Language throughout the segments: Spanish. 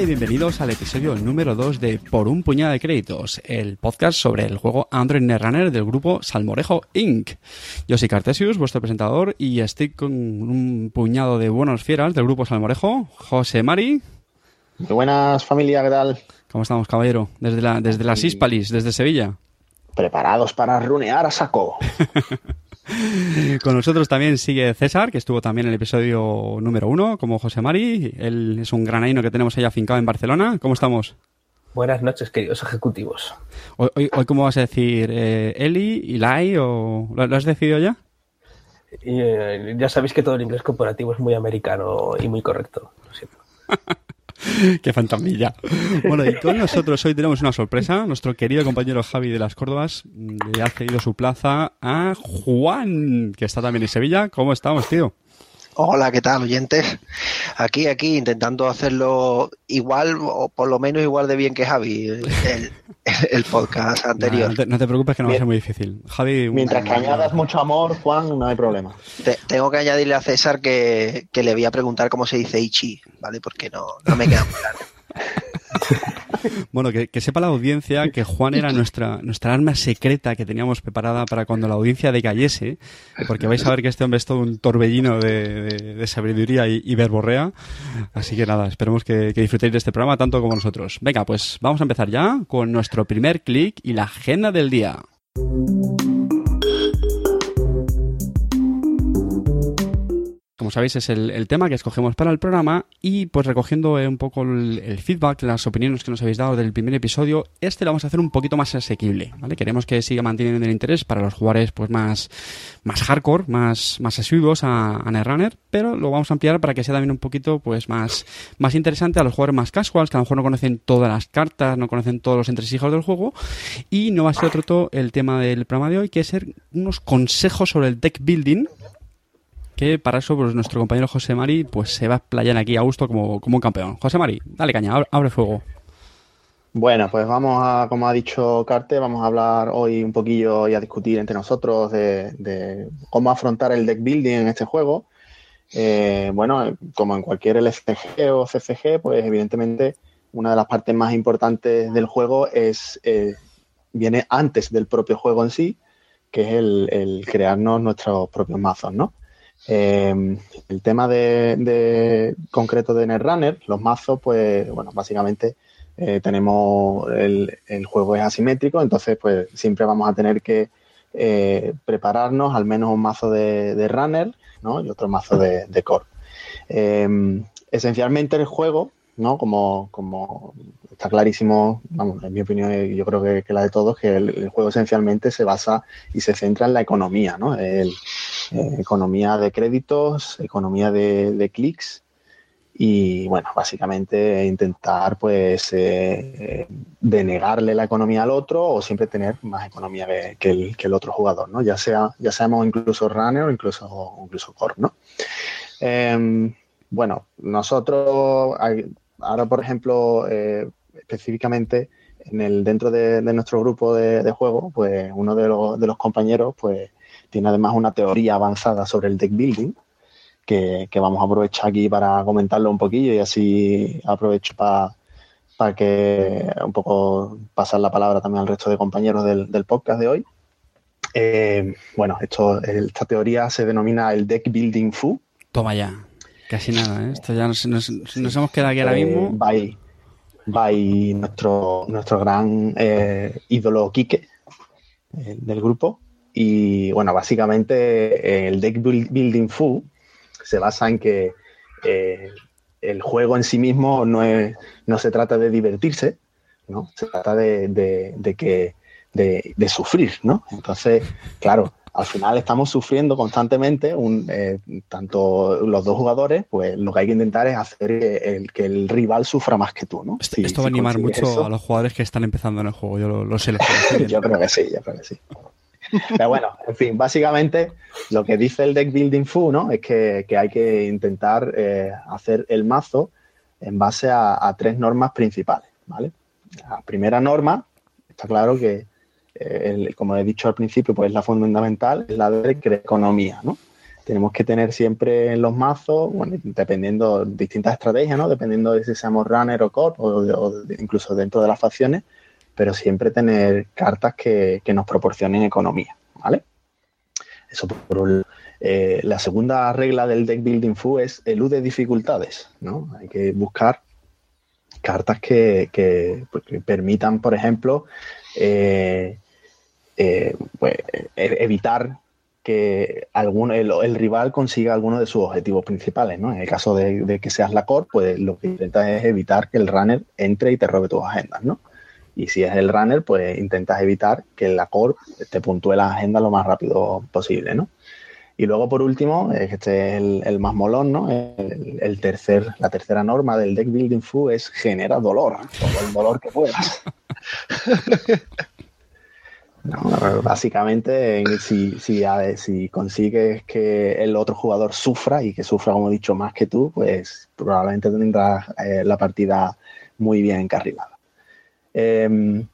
Hola y bienvenidos al episodio número 2 de Por un puñado de créditos, el podcast sobre el juego Android Netrunner del grupo Salmorejo Inc. Yo soy Cartesius, vuestro presentador, y estoy con un puñado de buenos fieras del grupo Salmorejo, José Mari. Muy buenas familia, ¿qué tal? ¿Cómo estamos, caballero? Desde, la, desde las Hispalis, desde Sevilla. Preparados para runear a saco. Con nosotros también sigue César, que estuvo también en el episodio número uno, como José Mari. Él es un granaino que tenemos ahí afincado en Barcelona. ¿Cómo estamos? Buenas noches, queridos ejecutivos. Hoy, hoy, ¿cómo vas a decir? Eh, ¿Eli? ¿Eli? O, ¿lo, has decidido ya? Eh, ya sabéis que todo el inglés corporativo es muy americano y muy correcto. Lo siento. Qué fantasmilla. Bueno, y con nosotros hoy tenemos una sorpresa. Nuestro querido compañero Javi de las Córdobas le ha cedido su plaza a Juan, que está también en Sevilla. ¿Cómo estamos, tío? Hola, ¿qué tal, oyentes? Aquí, aquí, intentando hacerlo igual o por lo menos igual de bien que Javi, el, el podcast anterior. No, no, te, no, te, preocupes que no va a ser muy difícil. Javi, Mientras que añadas mucho amor, Juan, no hay problema. Te, tengo que añadirle a César que, que, le voy a preguntar cómo se dice Ichi, ¿vale? Porque no, no me queda muy claro. Bueno, que, que, sepa la audiencia que Juan era nuestra, nuestra arma secreta que teníamos preparada para cuando la audiencia decayese, porque vais a ver que este hombre es todo un torbellino de, de, de sabiduría y, y, verborrea. Así que nada, esperemos que, que, disfrutéis de este programa tanto como nosotros. Venga, pues vamos a empezar ya con nuestro primer clic y la agenda del día. Como sabéis, es el, el, tema que escogemos para el programa y pues recogiendo eh, un poco el, el, feedback, las opiniones que nos habéis dado del primer episodio, este lo vamos a hacer un poquito más asequible, ¿vale? Queremos que siga manteniendo el interés para los jugadores pues más, más hardcore, más, más asiduos a, a Netrunner, pero lo vamos a ampliar para que sea también un poquito pues más, más interesante a los jugadores más casuals, que a lo mejor no conocen todas las cartas, no conocen todos los entresijos del juego y no va a ser otro todo el tema del programa de hoy, que es ser unos consejos sobre el deck building que para eso pues, nuestro compañero José Mari pues se va a explayar aquí a gusto como, un campeón. José Mari, dale caña, abre, fuego. Bueno, pues vamos a, como ha dicho Carte, vamos a hablar hoy un poquillo y a discutir entre nosotros de, cómo afrontar el deck building en este juego. Eh, bueno, como en cualquier LCG o CCG, pues evidentemente una de las partes más importantes del juego es eh, viene antes del propio juego en sí, que es el crearnos nuestros propios mazos, ¿no? Eh, el tema de, de, concreto de Netrunner, los mazos, pues bueno, básicamente eh, tenemos el, el, juego es asimétrico, entonces pues siempre vamos a tener que eh, prepararnos al menos un mazo de, runner ¿no? y otro mazo de, core. Eh, esencialmente el juego, ¿no? Como, como está clarísimo, vamos, en mi opinión, yo creo que, la de todos, que el, juego esencialmente se basa y se centra en la economía, ¿no? Eh, economía de créditos, economía de, de, clics y, bueno, básicamente intentar, pues, eh, denegarle la economía al otro o siempre tener más economía que, que, el, que el, otro jugador, ¿no? Ya sea, ya seamos incluso runner o incluso, incluso core, ¿no? Eh, bueno, nosotros, ahora, por ejemplo, eh, específicamente en el, dentro de, de nuestro grupo de, de, juego, pues uno de los, de los, compañeros pues, tiene además una teoría avanzada sobre el deck building, que, que vamos a aprovechar aquí para comentarlo un poquillo y así aprovecho para para que un poco pasar la palabra también al resto de compañeros del, del podcast de hoy. Eh, bueno, esto, esta teoría se denomina el deck building foo. Toma ya. Casi nada, ¿eh? Esto ya nos, nos, nos hemos quedado aquí ahora mismo. Eh, by, by nuestro, nuestro gran eh, ídolo Quique del grupo. Y bueno, básicamente el deck building full se basa en que el juego en sí mismo no, es, no se trata de divertirse, ¿no? Se trata de, de, de que, de, de, sufrir, ¿no? Entonces, claro, al final estamos sufriendo constantemente, un, eh, tanto los dos jugadores, pues lo que hay que intentar es hacer el, que el rival sufra más que tú, ¿no? Esto, si, esto va a animar mucho eso. a los jugadores que están empezando en el juego, yo lo, lo sé. Lo yo creo que sí, yo creo que sí. Pero bueno, en fin, básicamente lo que dice el deck building foo, ¿no? Es que, hay que intentar eh, hacer el mazo en base a, tres normas principales, ¿vale? La primera norma, está claro que, eh, como he dicho al principio, pues la fundamental es la de economía, ¿no? tenemos que tener siempre en los mazos, bueno, dependiendo de distintas estrategias, ¿no? Dependiendo de si seamos runner o core o, incluso dentro de las facciones, pero siempre tener cartas que, nos proporcionen economía, ¿vale? Eso por eh, la segunda regla del deck building fu es elude dificultades, ¿no? Hay que buscar cartas que, pues, permitan, por ejemplo, eh, eh, pues, e-, evitar que el, rival consiga alguno de sus objetivos principales. ¿no? En el caso de, que seas la core, pues lo que intentas es evitar que el runner entre y te robe tus agendas. ¿no? Y si es el runner, pues intentas evitar que la core te puntúe la agenda lo más rápido posible. ¿no? Y luego, por último, este es el, más molón, ¿no? El, tercer, la tercera norma del deck building fu es genera dolor, todo el dolor que puedas. básicamente, si, si, si, consigues que el otro jugador sufra y que sufra, como he dicho, más que tú, pues probablemente tendrás eh, la partida muy bien encarrilada. Em,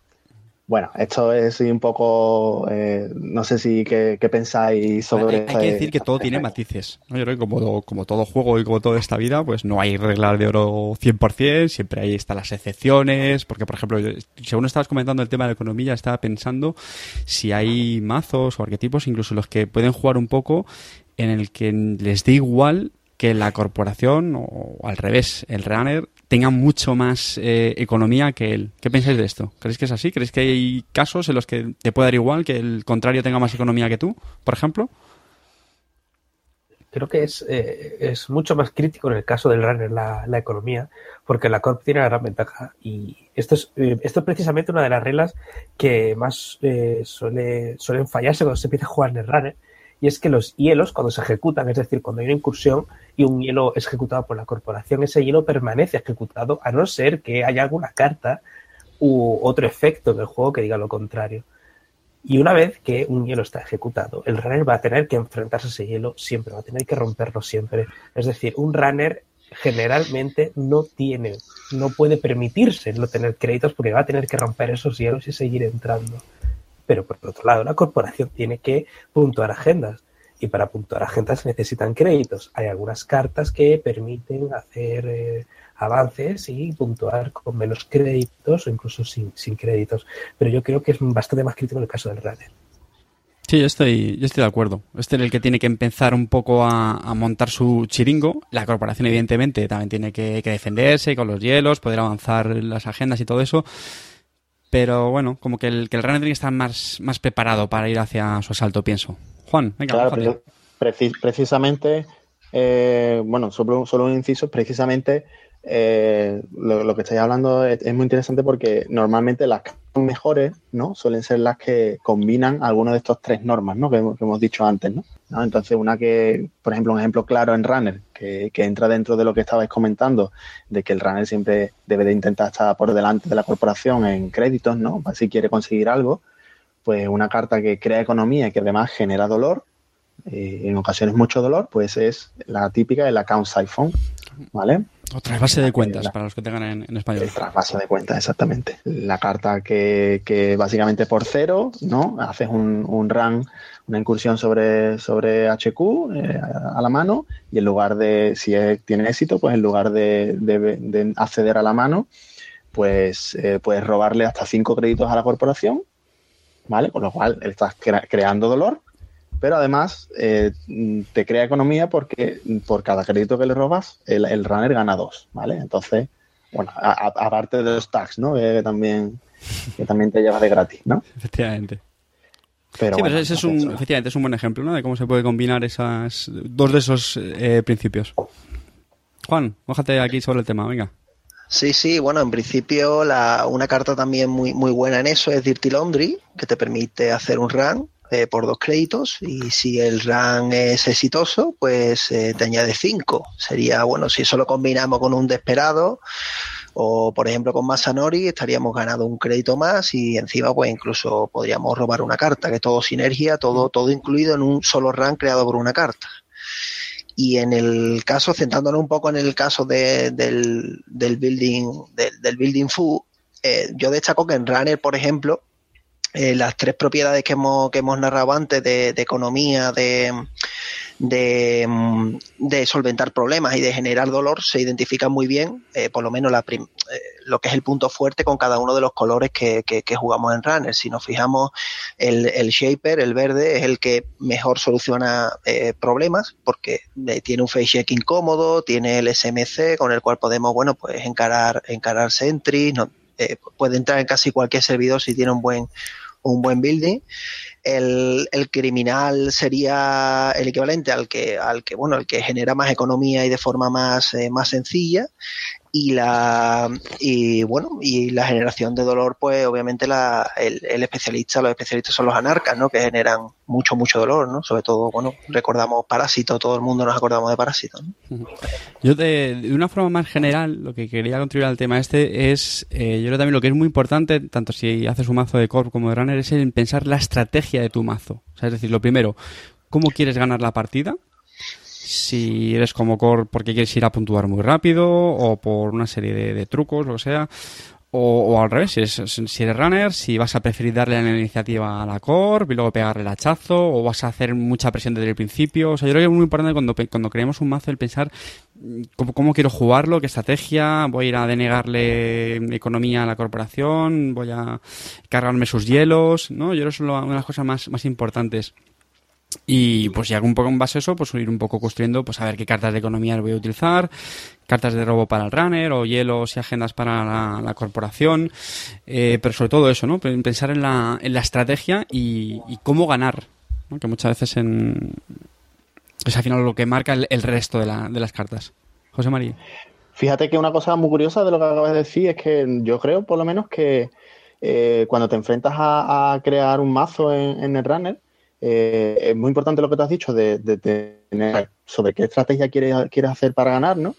bueno, esto es un poco, eh, no sé si qué, pensáis sobre... Hay, hay que decir que todo tiene matices. Yo creo que como, como, todo juego y como toda esta vida, pues no hay reglas de oro 100%, siempre ahí están las excepciones, porque por ejemplo, según estabas comentando el tema de la economía, estaba pensando si hay mazos o arquetipos, incluso los que pueden jugar un poco en el que les dé igual que la corporación o al revés, el runner tenga mucho más eh, economía que él. ¿Qué pensáis de esto? ¿Creéis que es así? ¿Creéis que hay casos en los que te puede dar igual que el contrario tenga más economía que tú, por ejemplo? Creo que es, eh, es mucho más crítico en el caso del runner la, la, economía, porque la Corp tiene la gran ventaja. Y esto es, eh, esto es precisamente una de las reglas que más suele, suelen fallarse cuando se empieza a jugar en el runner, y es que los hielos, cuando se ejecutan, es decir, cuando hay una incursión y un hielo es ejecutado por la corporación, ese hielo permanece ejecutado a no ser que haya alguna carta u otro efecto en el juego que diga lo contrario. Y una vez que un hielo está ejecutado, el runner va a tener que enfrentarse a ese hielo siempre, va a tener que romperlo siempre. Es decir, un runner generalmente no tiene, no puede permitirse no tener créditos porque va a tener que romper esos hielos y seguir entrando. Pero por otro lado, la corporación tiene que puntuar agendas y para puntuar agendas necesitan créditos. Hay algunas cartas que permiten hacer eh, avances y puntuar con menos créditos o incluso sin, créditos. Pero yo creo que es bastante más crítico en el caso del runner. Sí, yo estoy, yo estoy de acuerdo. Este es el que tiene que empezar un poco a, montar su chiringo. La corporación, evidentemente, también tiene que defenderse con los hielos, poder avanzar las agendas y todo eso. Pero bueno, como que el, que el tiene que estar más, más preparado para ir hacia su asalto, pienso. Juan, venga. Claro, precisamente, eh, bueno, solo, solo un inciso, precisamente eh, lo, que estáis hablando es, muy interesante porque normalmente las mejores ¿no? suelen ser las que combinan algunas de estas tres normas ¿no? que, hemos dicho antes. ¿no? Entonces, una que, por ejemplo, un ejemplo claro en Runner, que, entra dentro de lo que estabais comentando, de que el Runner siempre debe de intentar estar por delante de la corporación en créditos, ¿no? si quiere conseguir algo, pues una carta que crea economía y que además genera dolor, eh, en ocasiones mucho dolor, pues es la típica del account siphon, ¿vale? O trasvase de cuentas, para los que tengan en, español. El trasvase de cuentas, exactamente. La carta que, básicamente por cero, ¿no? Haces un, un run, una incursión sobre, sobre HQ eh, a la mano y en lugar de, si tiene éxito, pues en lugar de, acceder a la mano, pues eh, puedes robarle hasta cinco créditos a la corporación, ¿vale? Con lo cual estás creando dolor pero además eh, te crea economía porque por cada crédito que le robas, el, runner gana dos, ¿vale? Entonces, bueno, aparte de los tags, ¿no? Que, también, que también te llevas de gratis, ¿no? Efectivamente. Pero sí, pero ese es un, efectivamente, es un buen ejemplo, ¿no? De cómo se puede combinar esas dos de esos eh, principios. Juan, bájate aquí sobre el tema, venga. Sí, sí, bueno, en principio la, una carta también muy, muy buena en eso es Dirty Laundry, que te permite hacer un run eh, por dos créditos y si el run es exitoso, pues eh, te añade cinco. Sería, bueno, si eso lo combinamos con un desesperado o, por ejemplo, con Masanori, estaríamos ganando un crédito más y encima, pues incluso podríamos robar una carta, que todo sinergia, todo, todo incluido en un solo run creado por una carta. Y en el caso, centrándonos un poco en el caso de, del, del building, del, building food, eh, yo destaco que en Runner, por ejemplo, eh, las tres propiedades que hemos, que hemos narrado antes de, economía, de, de, mm, de, solventar problemas y de generar dolor se identifican muy bien, eh, por lo menos la eh, lo que es el punto fuerte con cada uno de los colores que, que, jugamos en Runner. Si nos fijamos, el, el, Shaper, el verde, es el que mejor soluciona eh, problemas porque tiene un face check incómodo, tiene el SMC con el cual podemos, bueno, pues encarar, encarar sentries, no, puede entrar en casi cualquier servidor si tiene un buen un buen building el, el, criminal sería el equivalente al que, al que, bueno, el que genera más economía y de forma más, eh, más sencilla y la y bueno y la generación de dolor pues obviamente la, el, el, especialista los especialistas son los anarcas no que generan mucho mucho dolor no sobre todo bueno recordamos parásito todo el mundo nos acordamos de parásito yo de, de, una forma más general lo que quería contribuir al tema este es eh, yo creo también lo que es muy importante tanto si haces un mazo de corp como de runner es en pensar la estrategia de tu mazo. O sea, es decir lo primero cómo quieres ganar la partida si eres como core porque quieres ir a puntuar muy rápido o por una serie de, trucos, lo que sea. O, al revés, si eres, si eres runner, si vas a preferir darle la iniciativa a la core y luego pegarle el hachazo, o vas a hacer mucha presión desde el principio. O sea, yo creo que es muy importante cuando, cuando creemos un mazo el pensar mm, cómo, cómo quiero jugarlo, qué estrategia, voy a ir a denegarle economía a la corporación, voy a cargarme sus hielos, ¿no? Yo creo que es una de las cosas más, más importantes. Y pues ya un poco en base a eso, pues ir un poco construyendo, pues a ver qué cartas de economía voy a utilizar, cartas de robo para el runner o hielos y agendas para la, corporación, eh, pero sobre todo eso, ¿no? Pensar en la, en la estrategia y, cómo ganar, que muchas veces en... es al final lo que marca el, resto de, la, de las cartas. José María. Fíjate que una cosa muy curiosa de lo que acabas de decir es que yo creo, por lo menos, que eh, cuando te enfrentas a, crear un mazo en, en el runner, eh, es muy importante lo que te has dicho de, tener sobre qué estrategia quieres, hacer para ganar, ¿no?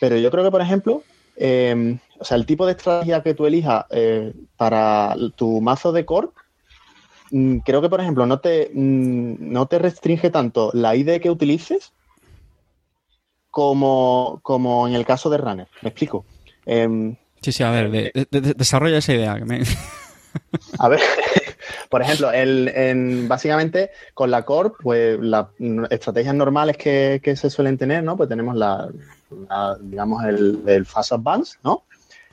Pero yo creo que, por ejemplo, em, o sea, el tipo de estrategia que tú elijas eh, para tu mazo de core, mm, creo que, por ejemplo, no te, mm, no te restringe tanto la ID que utilices como, como en el caso de Runner. ¿Me explico? Em, sí, sí, a ver, desarrolla esa idea. a ver, por ejemplo, el, básicamente con la Core, pues las estrategias normales que, se suelen tener, ¿no? Pues tenemos la, digamos, el, Fast Advance, ¿no?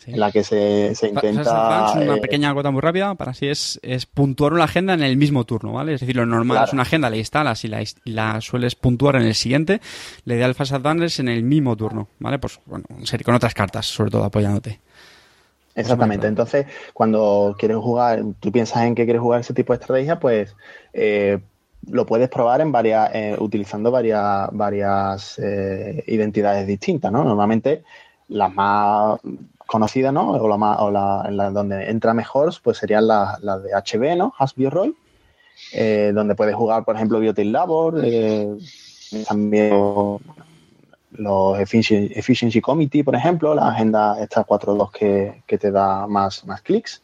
En la que se, se intenta... Fast Advance, una eh, pequeña gota muy rápida, para así es, es puntuar una agenda en el mismo turno, ¿vale? Es decir, lo normal es una agenda, la instalas y la, la sueles puntuar en el siguiente. La idea del Fast Advance es en el mismo turno, ¿vale? Pues, bueno, con otras cartas, sobre todo apoyándote. Exactamente. Entonces, cuando quieres jugar, tú piensas en que quieres jugar ese tipo de estrategia, pues eh, lo puedes probar en varias, eh, utilizando varias, varias eh, identidades distintas, ¿no? Normalmente las más conocidas, ¿no? O la más, o la, donde entra mejor, pues serían las, de HB, ¿no? Hasbio Roy, donde puedes jugar, por ejemplo, Biotil Labor, también los Efficiency, Committee, por ejemplo, la agenda esta 4.2 que, que te da más, más clics,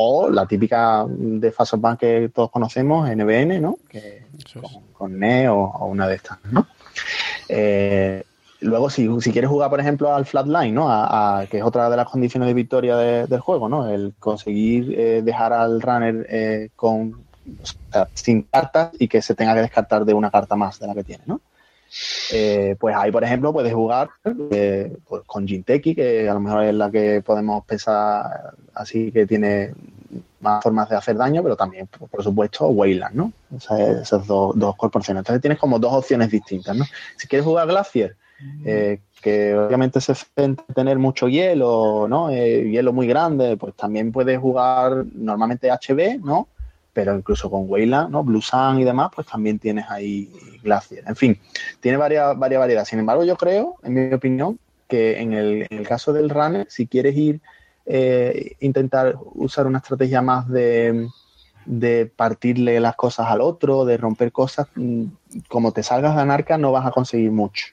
o la típica de Fastbank que todos conocemos, NBN, ¿no? Que, con, NE o, una de estas, ¿no? Eh, luego, si, si, quieres jugar, por ejemplo, al Flatline, ¿no? A, que es otra de las condiciones de victoria del juego, ¿no? El conseguir eh, dejar al runner eh, con sin cartas y que se tenga que descartar de una carta más de la que tiene, ¿no? Eh, pues ahí, por ejemplo, puedes jugar eh, pues con Jinteki, que a lo mejor es la que podemos pensar así que tiene más formas de hacer daño, pero también, por, supuesto, Wayland, ¿no? esas dos, dos, corporaciones. Entonces tienes como dos opciones distintas, ¿no? Si quieres jugar Glacier, eh, que obviamente se tener mucho hielo, ¿no? hielo muy grande, pues también puedes jugar normalmente HB, ¿no? Pero incluso con Wayland, ¿no? Blue Sun y demás, pues también tienes ahí Glacier. En fin, tiene varias, varias variedades. Sin embargo, yo creo, en mi opinión, que en el, caso del runner, si quieres ir, eh, intentar usar una estrategia más de, partirle las cosas al otro, de romper cosas, mm, como te salgas de anarca no vas a conseguir mucho.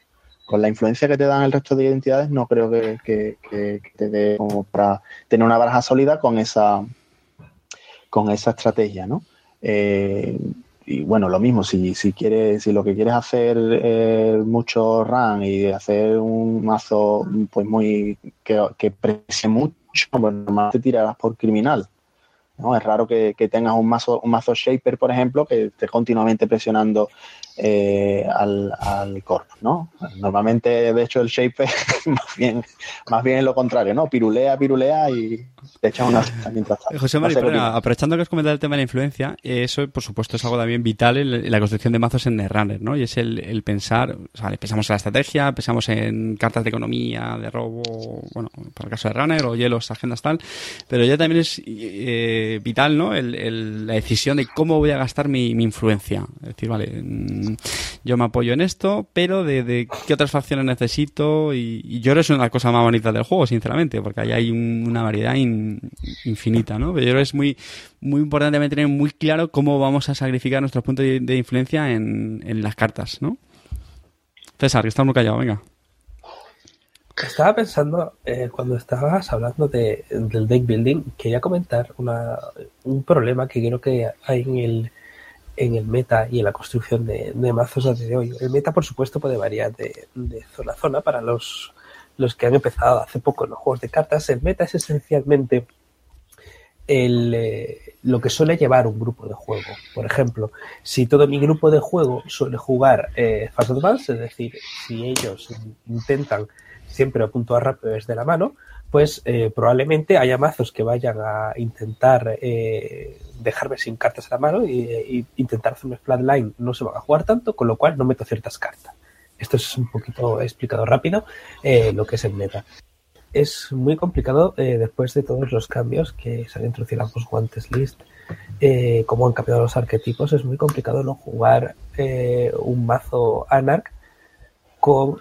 Con la influencia que te dan el resto de identidades, no creo que, que te dé como para tener una baraja sólida con esa, con esa estrategia, ¿no? Eh, y bueno, lo mismo, si, si quieres, si lo que quieres hacer es mucho run y hacer un mazo pues muy que, que prese mucho, pues más te tirarás por criminal. ¿no? Es raro que, tengas un mazo, un mazo shaper, por ejemplo, que esté continuamente presionando eh, al, al, corp, ¿no? Normalmente, de hecho, el shape más bien, más bien es lo contrario, ¿no? Pirulea, pirulea y te echa una mientras tanto. José María, aprovechando que has comentado el tema de la influencia, eso, por supuesto, es algo también vital en la construcción de mazos en Netrunner, ¿no? Y es el, el pensar, o sea, pensamos en la estrategia, pensamos en cartas de economía, de robo, bueno, para el caso de Runner o hielos, agendas tal, pero ya también es eh, vital, ¿no? El, la decisión de cómo voy a gastar mi, mi influencia. Es decir, vale, yo me apoyo en esto, pero de, qué otras facciones necesito y, yo creo que es una cosas más bonitas del juego, sinceramente, porque ahí hay una variedad infinita, ¿no? Pero yo creo que es muy, muy importante tener muy claro cómo vamos a sacrificar nuestros puntos de, influencia en, las cartas, ¿no? César, que está muy callado, venga. Estaba pensando, eh, cuando estabas hablando de, del deck building, quería comentar una, un problema que creo que hay en el, en el meta y en la construcción de, mazos a día de hoy. El meta, por supuesto, puede variar de, zona a zona para los, los que han empezado hace poco en los juegos de cartas. El meta es esencialmente el, eh, lo que suele llevar un grupo de juego. Por ejemplo, si todo mi grupo de juego suele jugar eh, Fast Advance, es decir, si ellos intentan siempre a puntuar rápido desde la mano, pues eh, probablemente haya mazos que vayan a intentar eh, dejarme sin cartas a la mano y, intentar hacer un flatline no se van a jugar tanto, con lo cual no meto ciertas cartas. Esto es un poquito explicado rápido eh, lo que es el meta. Es muy complicado después de todos los cambios que se han introducido en los guantes list, como han cambiado los arquetipos, es muy complicado no jugar un mazo Anarch con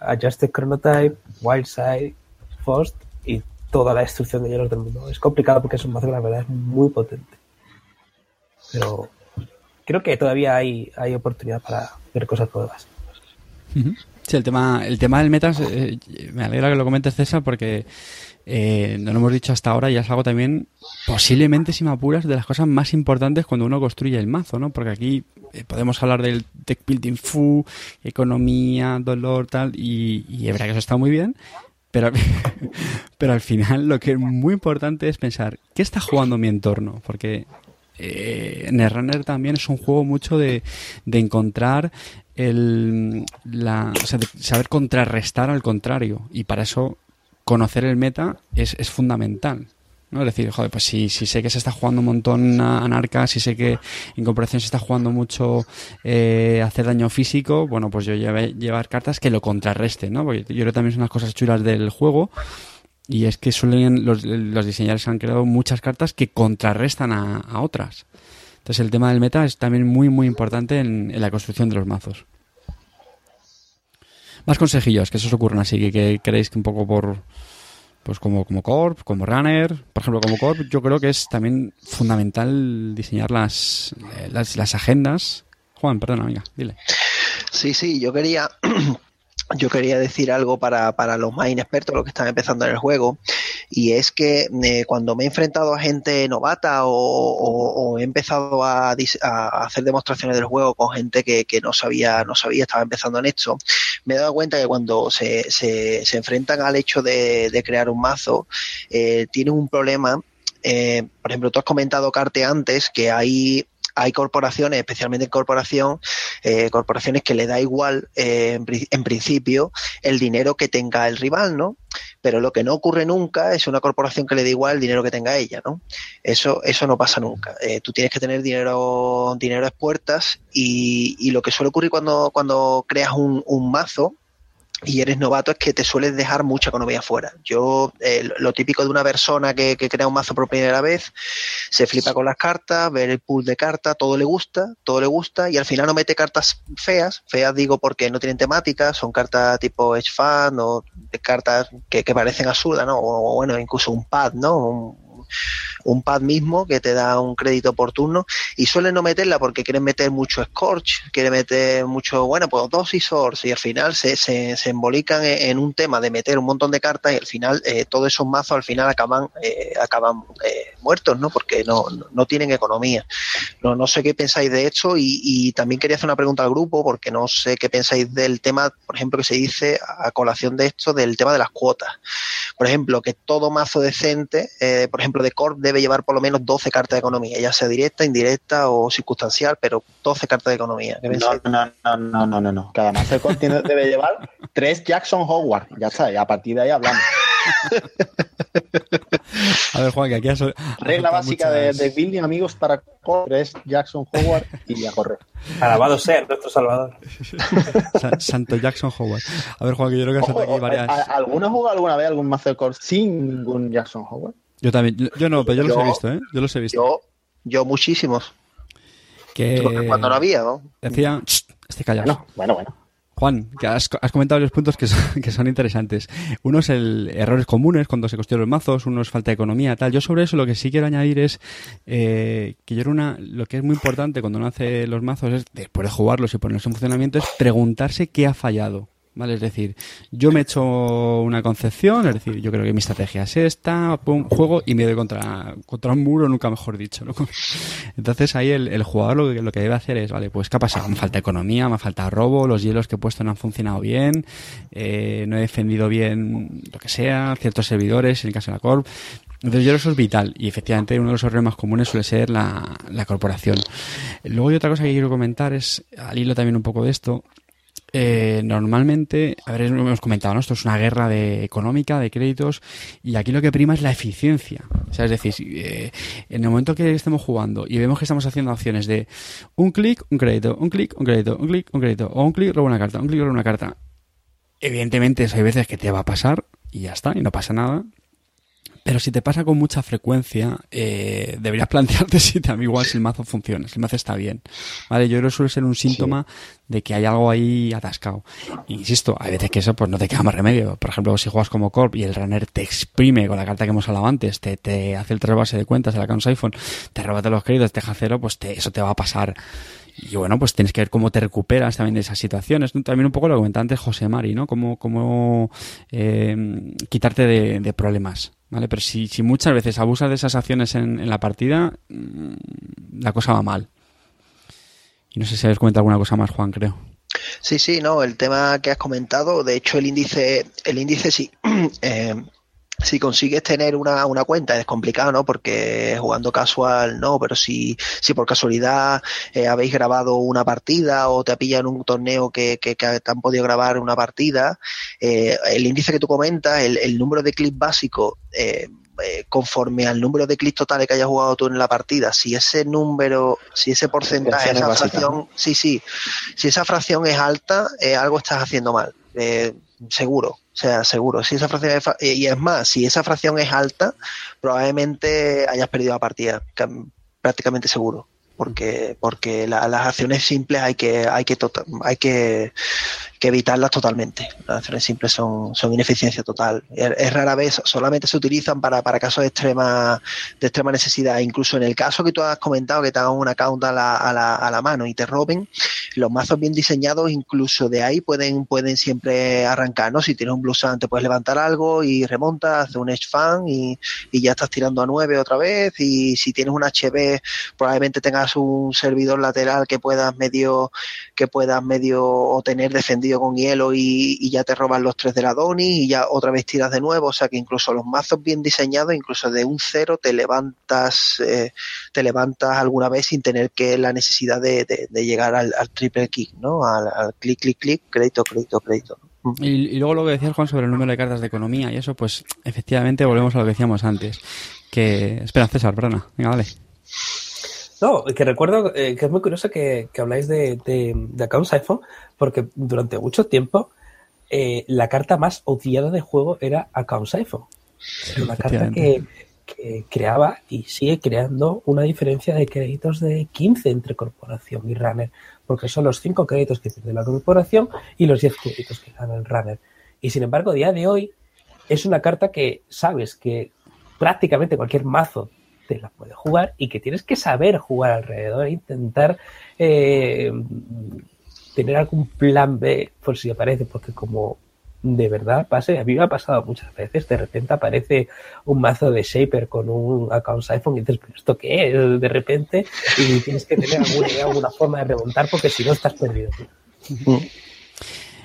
Adjusted Chronotype, Wildside, Fost y toda la destrucción de hielos del mundo. Es complicado porque es un mazo que la verdad es muy potente. Pero creo que todavía hay, hay oportunidad para ver cosas nuevas. Sí, el tema, el tema del metas, eh, me alegra que lo comentes César porque eh, no lo hemos dicho hasta ahora y es algo también posiblemente, si me apuras, de las cosas más importantes cuando uno construye el mazo, ¿no? Porque aquí eh, podemos hablar del tech building fu, economía, dolor, tal, y, y es verdad que eso está muy bien, pero, pero al final lo que es muy importante es pensar, ¿qué está jugando mi entorno? Porque eh, Netrunner también es un juego mucho de, de encontrar el, la, o sea, saber contrarrestar al contrario. Y para eso conocer el meta es, es fundamental. ¿no? Es decir, joder, pues si, si sé que se está jugando un montón anarca, si sé que en comparación se está jugando mucho eh, hacer daño físico, bueno, pues yo lleve, llevar cartas que lo contrarresten, ¿no? Porque yo creo que también son unas cosas chulas del juego. Y es que suelen, los, los diseñadores han creado muchas cartas que contrarrestan a, a, otras. Entonces el tema del meta es también muy, muy importante en, la construcción de los mazos. Más consejillos que se os ocurren así, que, que queréis que un poco por, pues como, como Corp, como Runner, por ejemplo, como Corp, yo creo que es también fundamental diseñar las, las, las agendas. Juan, perdona, amiga, dile. Sí, sí, yo quería yo quería decir algo para, para, los más inexpertos, los que están empezando en el juego, y es que eh, cuando me he enfrentado a gente novata o, he empezado a, hacer demostraciones del juego con gente que, no sabía, no sabía, estaba empezando en esto, me he dado cuenta que cuando se, se, se enfrentan al hecho de, crear un mazo, eh, tienen un problema eh, por ejemplo, tú has comentado, Carte, antes que hay hay corporaciones, especialmente en corporación, eh, corporaciones que le da igual, eh, en, principio, el dinero que tenga el rival, ¿no? Pero lo que no ocurre nunca es una corporación que le da igual el dinero que tenga ella, ¿no? Eso, eso no pasa nunca. Eh, tú tienes que tener dinero, dinero a puertas y, y, lo que suele ocurrir cuando, cuando creas un, un mazo, y eres novato es que te sueles dejar mucha economía fuera. Yo, eh, lo típico de una persona que, que, crea un mazo por primera vez, se flipa con las cartas, ver el pool de cartas, todo le gusta, todo le gusta, y al final no mete cartas feas, feas digo porque no tienen temática, son cartas tipo Edge Fan o cartas que, que parecen absurdas, ¿no? O, bueno, incluso un pad, ¿no? Un, un pad mismo que te da un crédito por turno y suelen no meterla porque quieren meter mucho Scorch, quieren meter mucho, bueno, pues dos y source y al final se, se, se embolican en un tema de meter un montón de cartas y al final eh, todos esos mazos al final acaban, eh, acaban eh, muertos, ¿no? Porque no, no tienen economía. No, no sé qué pensáis de esto y, también quería hacer una pregunta al grupo porque no sé qué pensáis del tema, por ejemplo, que se dice a colación de esto, del tema de las cuotas. Por ejemplo, que todo mazo decente, eh, por ejemplo, de Corp debe llevar por lo menos 12 cartas de economía, ya sea directa, indirecta o circunstancial, pero 12 cartas de economía. no, no, no, no, no, no, Cada mazo de Corp debe llevar 3 Jackson Howard. Ya está, y a partir de ahí hablamos. a ver, Juan, que aquí has, Regla básica de, de, building, amigos, para correr Jackson Howard y a correr. Alabado sea nuestro Salvador. Santo Jackson Howard. A ver, Juan, que yo creo que has aquí varias. ¿Alguno ha jugado alguna vez algún mazo de core sin ningún Jackson Howard? Yo también. Yo no, pero yo, los he visto, ¿eh? Yo los he visto. Yo, yo muchísimos. Que... Cuando no había, ¿no? Decía, este callado. No, bueno, bueno. Juan, que has, comentado varios puntos que son, que son interesantes. Uno es el errores comunes cuando se construyen los mazos, uno es falta de economía, tal. Yo sobre eso lo que sí quiero añadir es eh, que yo era una, lo que es muy importante cuando uno hace los mazos es, después de jugarlos y ponerlos en funcionamiento, es preguntarse qué ha fallado. ¿Vale? Es decir, yo me echo una concepción, es decir, yo creo que mi estrategia es esta, pum, juego y me doy contra, contra un muro, nunca mejor dicho, ¿no? Entonces ahí el, el jugador lo que, lo que debe hacer es, vale, pues ¿qué ha pasado? Me falta economía, me falta robo, los hielos que he puesto no han funcionado bien, eh, no he defendido bien lo que sea, ciertos servidores, en el caso de la Corp. Entonces yo eso es vital y efectivamente uno de los errores más comunes suele ser la, la corporación. Luego hay otra cosa que quiero comentar es, al hilo también un poco de esto, eh, normalmente, a ver, hemos comentado, ¿no? Esto es una guerra de económica, de créditos, y aquí lo que prima es la eficiencia. O sea, es decir, eh, en el momento que estemos jugando y vemos que estamos haciendo acciones de un clic, un crédito, un clic, un crédito, un clic, un crédito, o un clic, robo una carta, un clic, robo una carta. Evidentemente, hay veces que te va a pasar y ya está, y no pasa nada. Pero si te pasa con mucha frecuencia, eh, deberías plantearte si te igual si el mazo funciona, si el mazo está bien. Vale, yo creo que suele ser un síntoma de que hay algo ahí atascado. Insisto, hay veces que eso pues no te queda más remedio. Por ejemplo, si juegas como Corp y el runner te exprime con la carta que hemos hablado antes, te, te hace el trasvase de cuentas, el account iPhone, te roba los créditos, te deja cero, pues te, eso te va a pasar. Y bueno, pues tienes que ver cómo te recuperas también de esas situaciones. También un poco lo comentaba antes José Mari, ¿no? Cómo, cómo eh, quitarte de, de problemas. ¿Vale? Pero si, si muchas veces abusas de esas acciones en, la partida, mm, la cosa va mal. Y no sé si habéis comentado alguna cosa más, Juan, creo. Sí, sí, no, el tema que has comentado, de hecho el índice, el índice sí, eh, si consigues tener una, una, cuenta es complicado, ¿no? Porque jugando casual no, pero si, si por casualidad eh, habéis grabado una partida o te pillan un torneo que, que, que, te han podido grabar una partida, eh, el índice que tú comentas, el, el número de clics básico, eh, eh, conforme al número de clics totales que hayas jugado tú en la partida, si ese número, si ese porcentaje, esa fracción, sí, sí, si esa fracción es alta, algo estás haciendo mal, eh, seguro, o sea, seguro. Si esa fracción es, y es más, si esa fracción es alta, probablemente hayas perdido la partida, prácticamente seguro porque porque las acciones simples hay que hay que tota-, hay que evitarlas totalmente. Las acciones simples son, son ineficiencia total. Es, rara vez, solamente se utilizan para, para casos de extrema, de extrema necesidad. Incluso en el caso que tú has comentado, que te hagan una account a la, a la, a la mano y te roben, los mazos bien diseñados, incluso de ahí pueden, pueden siempre arrancar, ¿no? Si tienes un blusan, te puedes levantar algo y remontas, haces un edge fan y, y ya estás tirando a 9 otra vez. Y si tienes un HB, probablemente tengas un servidor lateral que puedas medio, que puedas medio o tener defendido con hielo y, ya te roban los tres de la Doni y ya otra vez tiras de nuevo. O sea que incluso los mazos bien diseñados, incluso de un cero, te levantas, eh, te levantas alguna vez sin tener que la necesidad de, llegar al, triple kick, ¿no? Al, clic, clic, clic, crédito, crédito, crédito. Y, luego lo que decías, Juan, sobre el número de cartas de economía y eso, pues efectivamente volvemos a lo que decíamos antes. Que. Espera, César, Brana. Venga, vale. No, que recuerdo eh, que es muy curioso que, habláis de, de, de accounts iPhone, porque durante mucho tiempo eh, la carta más odiada de juego era Accounts iPhone. Era una carta que, creaba y sigue creando una diferencia de créditos de 15 entre corporación y runner, porque son los 5 créditos que pierde la corporación y los 10 créditos que gana el runner. Y sin embargo, a día de hoy es una carta que sabes que prácticamente cualquier mazo te la puede jugar y que tienes que saber jugar alrededor e intentar eh, tener algún plan B por si aparece, porque como de verdad pase. A mí me ha pasado muchas veces. De repente aparece un mazo de Shaper con un account iPhone y dices, ¿pero esto qué? De repente, y tienes que tener alguna idea, alguna forma de remontar porque si no estás perdido.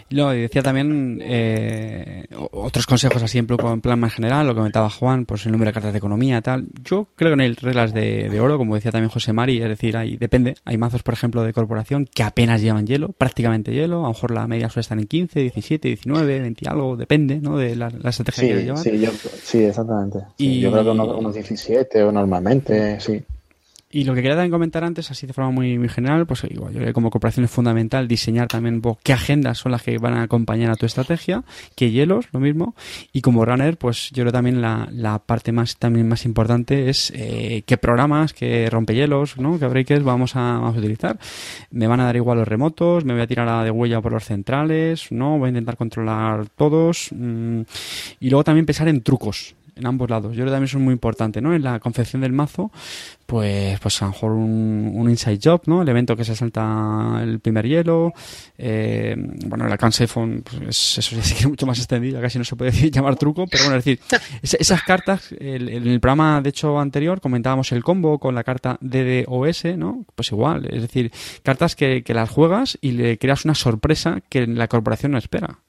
Mm. Lo decía también eh, otros consejos así en plan más general, lo que comentaba Juan, pues el número de cartas de economía, tal. Yo creo que no hay reglas de, oro, como decía también José Mari, es decir, ahí depende. Hay mazos, por ejemplo, de corporación que apenas llevan hielo, prácticamente hielo, a lo mejor la media suele estar en 15, 17, 19, 20 algo, depende, ¿no? De la, estrategia que llevan. Sí, sí, exactamente. y... Yo creo que unos, unos 17 o normalmente, sí. Y lo que quería también comentar antes, así de forma muy, muy general, pues igual, yo creo que como cooperación es fundamental diseñar también qué agendas son las que van a acompañar a tu estrategia, qué hielos, lo mismo. Y como runner, pues yo creo también la, la parte más también más importante es eh, qué programas, qué rompehielos, ¿no? qué breakers vamos a, vamos a utilizar. Me van a dar igual los remotos, me voy a tirar de huella por los centrales, ¿no? Voy a intentar controlar todos. Mm, y luego también pensar en trucos, en ambos lados. Yo creo que también eso es muy importante, ¿no? En la confección del mazo, pues, pues a lo mejor un, un inside job, ¿no? El evento que se salta el primer hielo. Eh, bueno, la Cansephone, pues eso ya sí mucho más extendido, casi no se puede decir, llamar truco, pero bueno, es decir, esas cartas, en el, programa de hecho anterior comentábamos el combo con la carta DDoS, ¿no? Pues igual, es decir, cartas que, que las juegas y le creas una sorpresa que la corporación no espera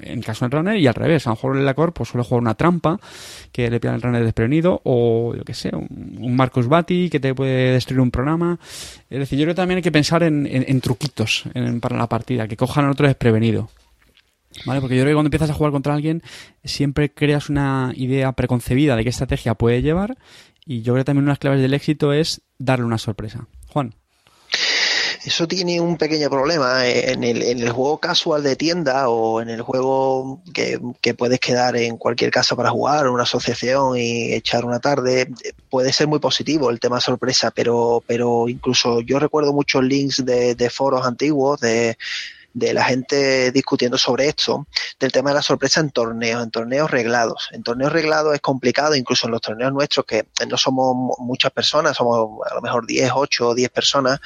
en caso del runner y al revés. A lo mejor el Lacor pues suele jugar una trampa que le pida al runner desprevenido o yo que sé, un, Marcus Bati que te puede destruir un programa. Es decir, yo creo que también hay que pensar en, truquitos para la partida, que cojan al otro desprevenido. ¿Vale? Porque yo creo que cuando empiezas a jugar contra alguien siempre creas una idea preconcebida de qué estrategia puede llevar y yo creo que también una de las claves del éxito es darle una sorpresa. Juan. Eso tiene un pequeño problema. Eh, en el, en el juego casual de tienda o en el juego que, puedes quedar en cualquier casa para jugar, una asociación y echar una tarde, puede ser muy positivo el tema sorpresa, pero, pero incluso yo recuerdo muchos links de, de foros antiguos de de la gente discutiendo sobre esto, del tema de la sorpresa en torneos, en torneos reglados. En torneos reglados es complicado, incluso en los torneos nuestros, que no somos muchas personas, somos a lo mejor 10, 8 o 10 personas,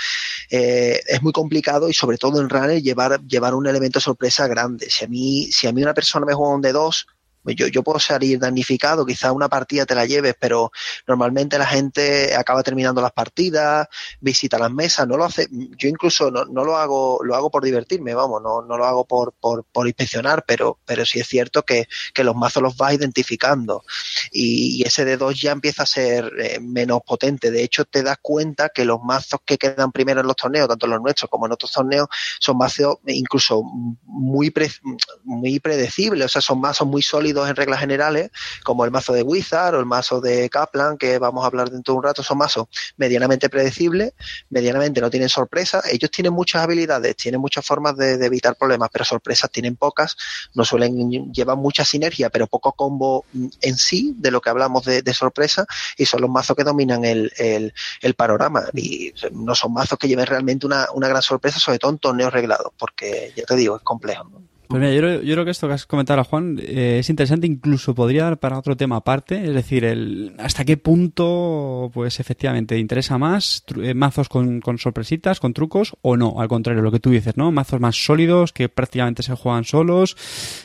eh, es muy complicado y sobre todo en runner llevar, llevar un elemento sorpresa grande. Si a mí, si a mí una persona me juega un de dos, pues yo, yo puedo salir damnificado, quizá una partida te la lleves, pero normalmente la gente acaba terminando las partidas, visita las mesas, no lo hace, yo incluso no, no lo hago, lo hago por divertirme, vamos, no, no lo hago por, por, por inspeccionar, pero, pero sí es cierto que, que los mazos los vas identificando y, ese de dos ya empieza a ser eh, menos potente. De hecho, te das cuenta que los mazos que quedan primero en los torneos, tanto los nuestros como en otros torneos, son mazos incluso muy, muy predecibles, o sea, son mazos muy sólidos en reglas generales, como el mazo de Wizard o el mazo de Kaplan, que vamos a hablar dentro de un rato, son mazos medianamente predecibles, medianamente no tienen sorpresas. Ellos tienen muchas habilidades, tienen muchas formas de, evitar problemas, pero sorpresas tienen pocas, no suelen llevar mucha sinergia, pero poco combo en sí de lo que hablamos de, sorpresa, y son los mazos que dominan el, panorama. Y no son mazos que lleven realmente una, una gran sorpresa, sobre todo en torneos reglados, porque ya te digo, es complejo. Pues mira, yo, yo, creo que esto que has comentado, Juan, eh, es interesante, incluso podría dar para otro tema aparte, es decir, el hasta qué punto, pues efectivamente, interesa más eh, mazos con, con, sorpresitas, con trucos, o no, al contrario, lo que tú dices, ¿no? Mazos más sólidos, que prácticamente se juegan solos,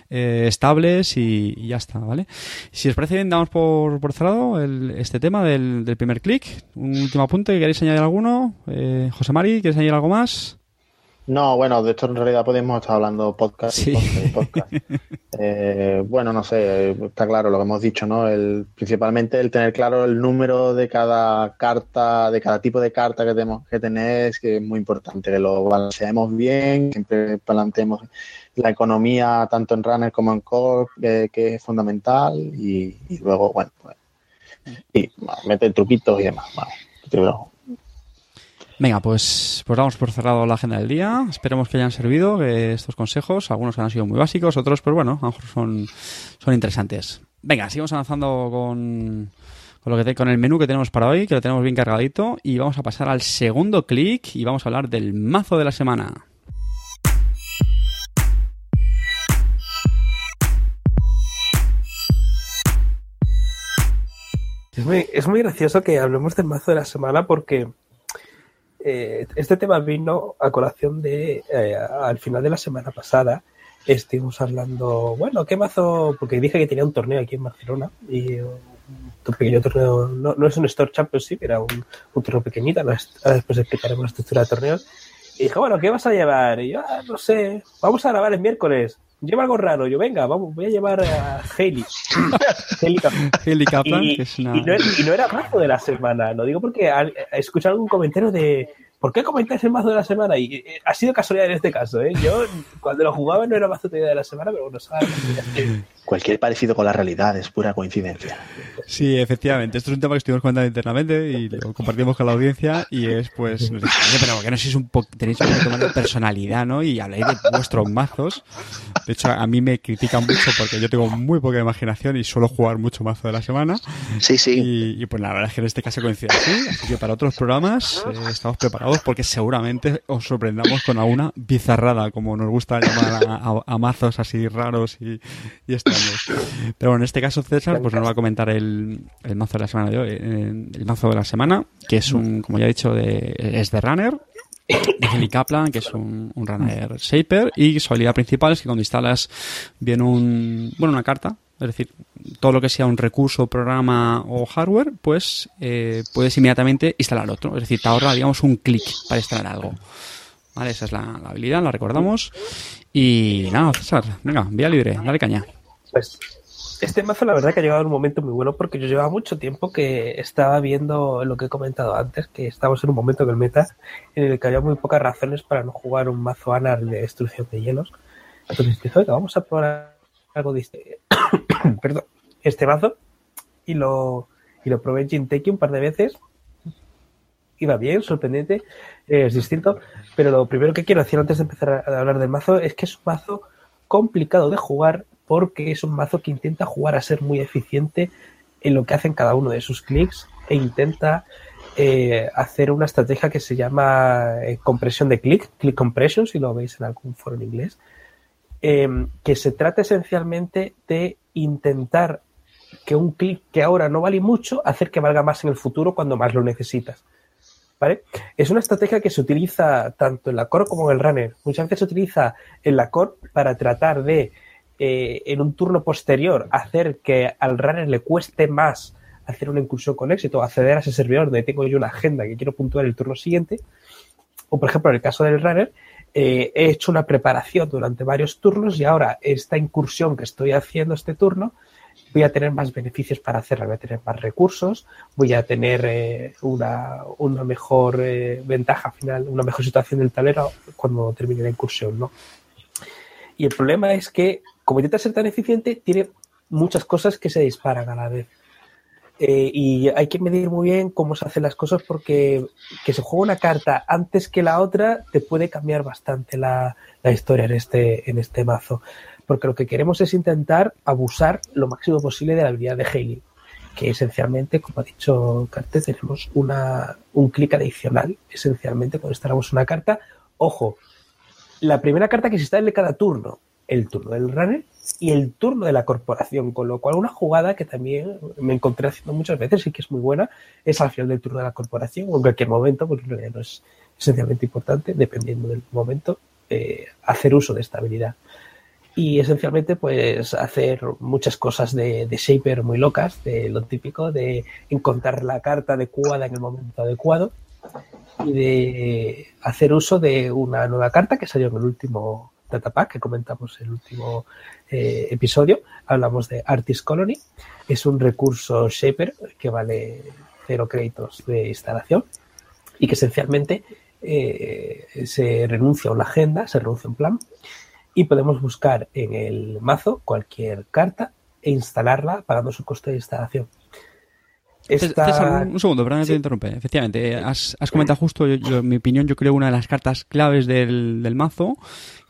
eh, estables y, y, ya está, ¿vale? Si os parece bien, damos por, por cerrado el, este tema del, del primer clic. Un último apunte, ¿queréis añadir alguno? Eh, José Mari, ¿quieres añadir algo más? No, bueno, de esto en realidad podemos estar hablando podcast y podcast. eh, bueno, no sé, está claro lo que hemos dicho, ¿no? El, principalmente el tener claro el número de cada carta, de cada tipo de carta que tenemos que tener, que es muy importante, que lo balanceemos bien, siempre planteemos la economía tanto en runner como en core, que, es fundamental, y, luego, bueno, pues, y meter truquitos y demás. Vale. Venga, pues, pues damos por cerrado la agenda del día. Esperemos que hayan servido estos consejos. Algunos han sido muy básicos, otros, pues bueno, a lo mejor son, son interesantes. Venga, sigamos avanzando con, con, lo que con el menú que tenemos para hoy, que lo tenemos bien cargadito. Y vamos a pasar al segundo clic y vamos a hablar del mazo de la semana. Es muy, es muy gracioso que hablemos del mazo de la semana porque eh, este tema vino a colación de eh, al final de la semana pasada estuvimos hablando, bueno, ¿qué mazo? Porque dije que tenía un torneo aquí en Barcelona y un pequeño torneo, no, no es un Store sí, era un, un torneo pequeñito, ahora después explicaremos la estructura de torneos. Y dije, bueno, ¿qué vas a llevar? Y yo, ah, no sé, vamos a grabar el miércoles. Lleva algo raro. Yo, venga, vamos, voy a llevar a Haley. Haley Kaplan, que es una... y, no, y no era mazo de la semana. Lo digo porque he escuchado algún comentario de ¿por qué comentáis el mazo de la semana? Y eh, ha sido casualidad en este caso, ¿eh? Yo cuando lo jugaba no era mazo de la semana, pero bueno, sabes. Cualquier parecido con la realidad es pura coincidencia. Sí, efectivamente. Esto es un tema que estuvimos comentando internamente y lo compartimos con la audiencia y es pues, no sé, pero que no sé si es un tenéis un poquito más de personalidad, ¿no? Y habláis de vuestros mazos. De hecho, a mí me critican mucho porque yo tengo muy poca imaginación y suelo jugar mucho mazo de la semana. Sí, sí. Y, pues la verdad es que en este caso coincide así. Así que para otros programas eh, estamos preparados porque seguramente os sorprendamos con alguna bizarrada, como nos gusta llamar a, mazos así raros y, extraños. Pero bueno, en este caso César pues nos va a comentar el, mazo de la semana de hoy, eh, el mazo de la semana, que es un, como ya he dicho, de, es de Runner, de Heli Kaplan, que es un, runner shaper, y su habilidad principal es que cuando instalas bien un, bueno, una carta, es decir, todo lo que sea un recurso, programa o hardware, pues eh, puedes inmediatamente instalar otro. Es decir, te ahorra, digamos, un clic para instalar algo. Vale, esa es la, habilidad, la recordamos. Y nada, César, venga, vía libre, dale caña. Pues este mazo la verdad que ha llegado en un momento muy bueno porque yo llevaba mucho tiempo que estaba viendo lo que he comentado antes, que estábamos en un momento del meta en el que había muy pocas razones para no jugar un mazo anar de destrucción de hielos. Entonces dije, vamos a probar algo distinto. perdón, este mazo y lo, y lo probé en Jinteki un par de veces. Iba bien, sorprendente, es distinto, pero lo primero que quiero decir antes de empezar a hablar del mazo es que es un mazo complicado de jugar porque es un mazo que intenta jugar a ser muy eficiente en lo que hacen cada uno de sus clics e intenta eh, hacer una estrategia que se llama eh, compresión de clic, click compression, si lo veis en algún foro en inglés, eh, que se trata esencialmente de intentar que un clic que ahora no vale mucho, hacer que valga más en el futuro cuando más lo necesitas. ¿Vale? Es una estrategia que se utiliza tanto en la core como en el runner. Muchas veces se utiliza en la core para tratar de, eh, en un turno posterior, hacer que al runner le cueste más hacer una incursión con éxito, acceder a ese servidor donde tengo yo una agenda que quiero puntuar el turno siguiente. O, por ejemplo, en el caso del runner, eh, he hecho una preparación durante varios turnos y ahora esta incursión que estoy haciendo este turno voy a tener más beneficios para hacerla, voy a tener más recursos, voy a tener eh, una, una, mejor eh, ventaja final, una mejor situación del tablero cuando termine la incursión, ¿no? Y el problema es que, como intenta ser tan eficiente, tiene muchas cosas que se disparan a la vez. Eh, y hay que medir muy bien cómo se hacen las cosas porque que se juegue una carta antes que la otra te puede cambiar bastante la, historia en este, en este mazo. Porque lo que queremos es intentar abusar lo máximo posible de la habilidad de Haley. Que esencialmente, como ha dicho Carte, tenemos una, un clic adicional, esencialmente, cuando instalamos una carta. Ojo, la primera carta que se instala en cada turno, el turno del runner y el turno de la corporación, con lo cual una jugada que también me encontré haciendo muchas veces y que es muy buena es al final del turno de la corporación o en cualquier momento, porque no es esencialmente importante, dependiendo del momento, eh, hacer uso de esta habilidad. Y esencialmente, pues hacer muchas cosas de, de, shaper muy locas, de lo típico, de encontrar la carta adecuada en el momento adecuado y de hacer uso de una nueva carta que salió en el último Datapack que comentamos en el último eh, episodio. Hablamos de Artist Colony. Es un recurso Shaper que vale cero créditos de instalación y que esencialmente eh, se renuncia a una agenda, se renuncia a un plan y podemos buscar en el mazo cualquier carta e instalarla pagando su coste de instalación. César, un, segundo, perdón, te interrumpe. Efectivamente, has, comentado justo, en mi opinión, yo creo una de las cartas claves del, del mazo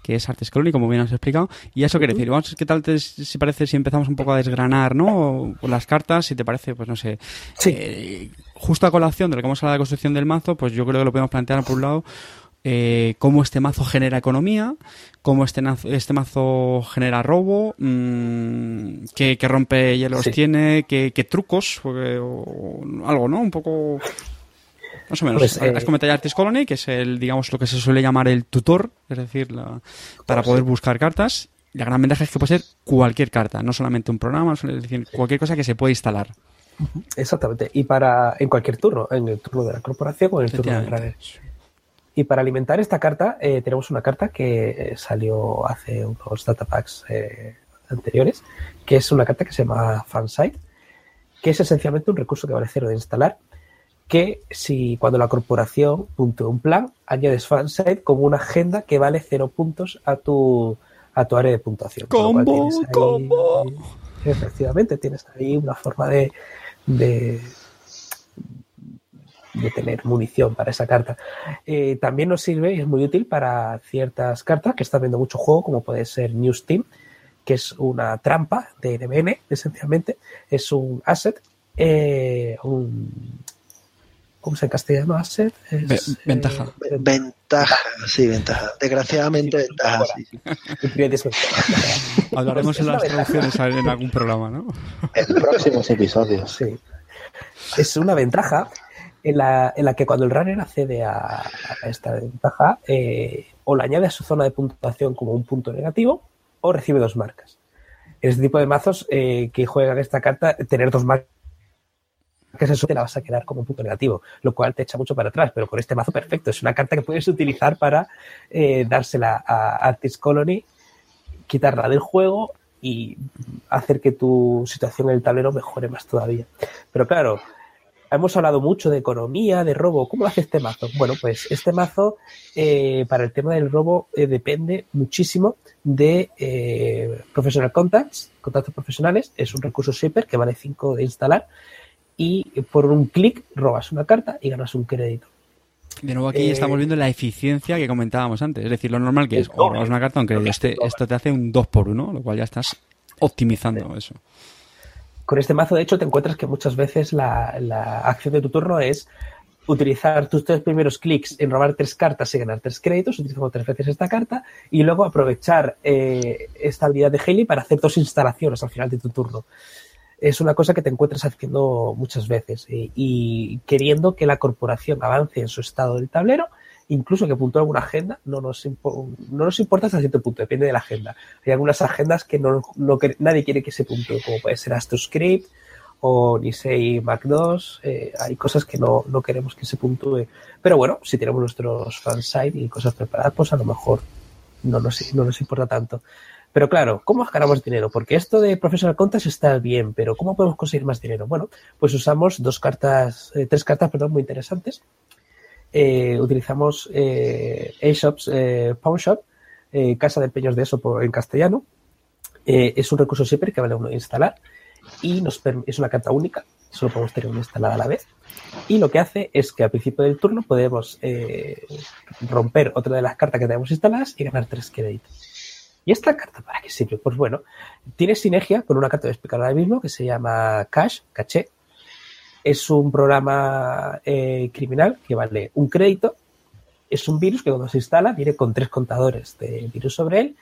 que es Artes Colony, como bien has explicado. Y eso quiere decir, vamos, ¿qué tal te, si parece si empezamos un poco a desgranar, ¿no? las cartas, si te parece, pues no sé. Sí. Eh, justo a colación de lo que hemos hablado de la construcción del mazo, pues yo creo que lo podemos plantear por un lado. Eh, cómo este mazo genera economía, cómo este, este mazo genera robo, mmm, qué, rompe hielos tiene, qué, trucos, o, algo, ¿no? Un poco más o menos. Pues, has eh, comentado ya Artist Colony, que es el, digamos, lo que se suele llamar el tutor, es decir, la, para poder buscar cartas. la gran ventaja es que puede ser cualquier carta, no solamente un programa, es decir, cualquier cosa que se puede instalar. Exactamente. Y para en cualquier turno, en el turno de la corporación o en el turno del runner. Y para alimentar esta carta, eh, tenemos una carta que eh, salió hace unos datapacks eh, anteriores, que es una carta que se llama Fansite, que es esencialmente un recurso que vale cero de instalar, que si cuando la corporación punto un plan, añades Fansite como una agenda que vale cero puntos a tu, a tu área de puntuación. ¡Combo! ¡Combo! Efectivamente, tienes ahí una forma de, de, de tener munición para esa carta. Eh, también nos sirve y es muy útil para ciertas cartas que están viendo mucho juego, como puede ser News Team, que es una trampa de NBN, esencialmente. Es un asset, eh, un, ¿Cómo se en castellano? Asset. Es, ventaja. Eh, ventaja, sí, ventaja. Desgraciadamente, sí, ventaja. Sí. Hablaremos en las traducciones en algún programa, ¿no? En próximos episodios. Sí. Es una ventaja en la, en la que cuando el runner accede a, a esta ventaja, eh, o le añade a su zona de puntuación como un punto negativo, o recibe dos marcas. En este tipo de mazos eh, que juegan esta carta, tener dos marcas eso te la vas a quedar como un punto negativo, lo cual te echa mucho para atrás, pero con este mazo perfecto. Es una carta que puedes utilizar para eh, dársela a Artist Colony, quitarla del juego y hacer que tu situación en el tablero mejore más todavía. Pero claro, hemos hablado mucho de economía, de robo. ¿Cómo hace este mazo? Bueno, pues este mazo, eh, para el tema del robo, eh, depende muchísimo de Professional Contacts, contactos profesionales. Es un recurso shaper que vale 5 de instalar y por un clic robas una carta y ganas un crédito. De nuevo aquí eh, estamos viendo la eficiencia que comentábamos antes. Es decir, lo normal que es o robas una carta, aunque este, esto te hace un 2 por 1 lo cual ya estás optimizando eso. Con este mazo, de hecho, te encuentras que muchas veces la, la acción de tu turno es utilizar tus tres primeros clics en robar tres cartas y ganar tres créditos, utilizando tres veces esta carta, y luego aprovechar eh, esta habilidad de Haley para hacer dos instalaciones al final de tu turno es una cosa que te encuentras haciendo muchas veces y, y, queriendo que la corporación avance en su estado del tablero, incluso que puntúe alguna agenda, no nos, no nos importa hasta cierto punto, depende de la agenda. Hay algunas agendas que, no, no nadie quiere que se puntúe, como puede ser AstroScript o Nisei Mac 2, eh, hay cosas que no, no, queremos que se puntúe. Pero bueno, si tenemos nuestros fansite y cosas preparadas, pues a lo mejor no nos, no nos importa tanto. Pero claro, ¿cómo ganamos dinero? Porque esto de Professional Contacts está bien, pero ¿cómo podemos conseguir más dinero? Bueno, pues usamos dos cartas, eh, tres cartas, perdón, muy interesantes. Eh, utilizamos eh, A-Shops, eh, Pawn Shop, Casa de Empeños de eso en castellano. Es un recurso siempre que vale uno instalar y nos es una carta única, solo podemos tener una instalada a la vez. Y lo que hace es que al principio del turno podemos romper otra de las cartas que tenemos instaladas y ganar tres créditos. ¿Y esta carta para qué sirve? Pues bueno, tiene sinergia con una carta de explicar ahora mismo que se llama Cash, Caché. Es un programa eh, criminal que vale un crédito. Es un virus que cuando se instala viene con tres contadores de virus sobre él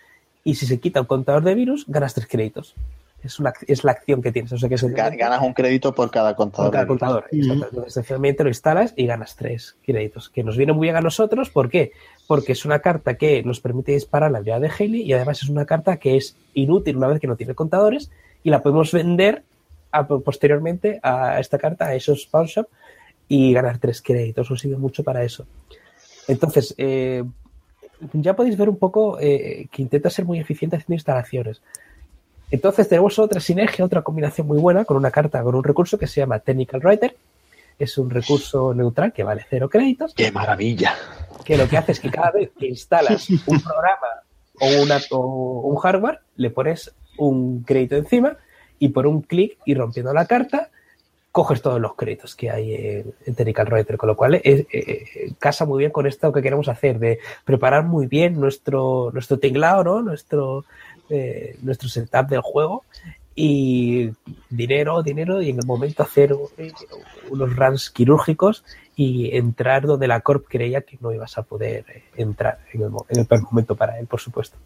y si se quita un contador de virus ganas tres créditos. Es, una, es la acción que tienes. O sea que ganas un crédito por cada contador. Por cada contador. Entonces, esencialmente lo instalas y ganas tres créditos, que nos viene muy bien a nosotros. ¿Por qué? Porque es una carta que nos permite disparar la habilidad de Haley y además es una carta que es inútil una vez que no tiene contadores y la podemos vender a, posteriormente a esta carta, a esos pawn shop y ganar tres créditos. Os sirve mucho para eso. Entonces, eh, ya podéis ver un poco eh, que intenta ser muy eficiente haciendo instalaciones. Entonces tenemos otra sinergia, otra combinación muy buena con una carta, con un recurso que se llama Technical Writer. Es un recurso neutral que vale cero créditos. ¡Qué maravilla! Que lo que hace es que cada vez que instalas un programa o, una, o un hardware, le pones un crédito encima y por un clic y rompiendo la carta, coges todos los créditos que hay en, en Technical Writer, con lo cual eh, eh, casa muy bien con esto que queremos hacer, de preparar muy bien nuestro, nuestro tinglado, ¿no? Nuestro, eh, nuestro setup del juego y dinero, dinero y en el momento hacer eh, unos runs quirúrgicos y entrar donde la Corp creía que no ibas a poder eh, entrar en el, en el peor momento para él, por supuesto.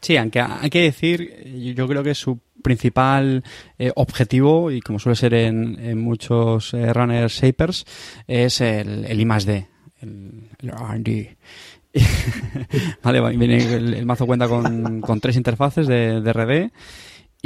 Sí, aunque hay que decir, yo creo que su principal eh, objetivo, y como suele ser en, muchos eh, shapers, es el, el I más D el, el R&D. vale, viene el, mazo cuenta con, con tres interfaces de, de RD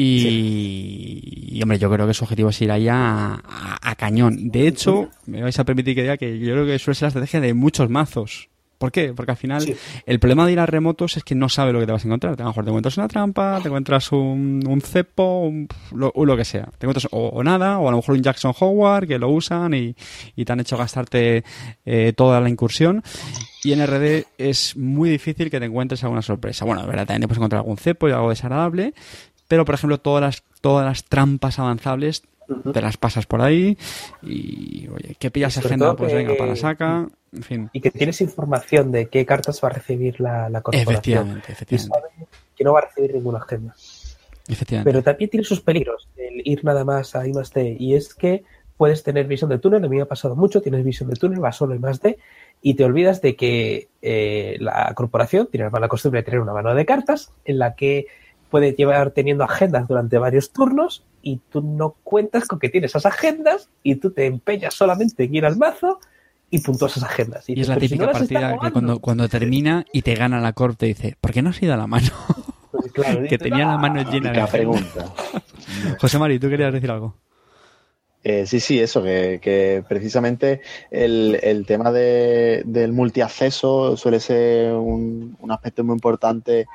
y, hombre, yo creo que su objetivo es ir allá a, a, cañón. De hecho, me vais a permitir que diga que yo creo que suele ser la estrategia de muchos mazos. ¿Por qué? Porque al final el problema de ir a remotos es que no sabes lo que te vas a encontrar. A lo mejor te encuentras una trampa, te encuentras un, un cepo, lo, lo, que sea. Te encuentras o, nada, o a lo mejor un Jackson Howard que lo usan y, y te han hecho gastarte eh, toda la incursión. Y en RD es muy difícil que te encuentres alguna sorpresa. Bueno, de verdad, también te puedes encontrar algún cepo y algo desagradable, pero por ejemplo todas las, todas las trampas avanzables te las pasas por ahí y, oye, ¿qué pillas agenda? Pues venga, para saca, en fin. Y que tienes información de qué cartas va a recibir la, la corporación. Efectivamente, efectivamente. Y que no va a recibir ninguna agenda. Efectivamente. Pero también tiene sus peligros el ir nada más a I más D, y es que puedes tener visión de túnel, a mí me ha pasado mucho, tienes visión de túnel, vas solo I más D, y te olvidas de que eh, la corporación tiene la mala costumbre de tener una mano de cartas en la que puede llevar teniendo agendas durante varios turnos y tú no cuentas con que tienes esas agendas y tú te empeñas solamente en ir al mazo y puntúas esas agendas. Y, y es la típica si no partida que cuando, cuando termina y te gana la corte dice, ¿por qué no has ido a la mano? Pues claro, que tenía la mano llena de pregunta. José Mari, ¿tú querías decir algo? Eh, sí, sí, eso, que, que precisamente el, el tema de, del multiacceso suele ser un, un aspecto muy importante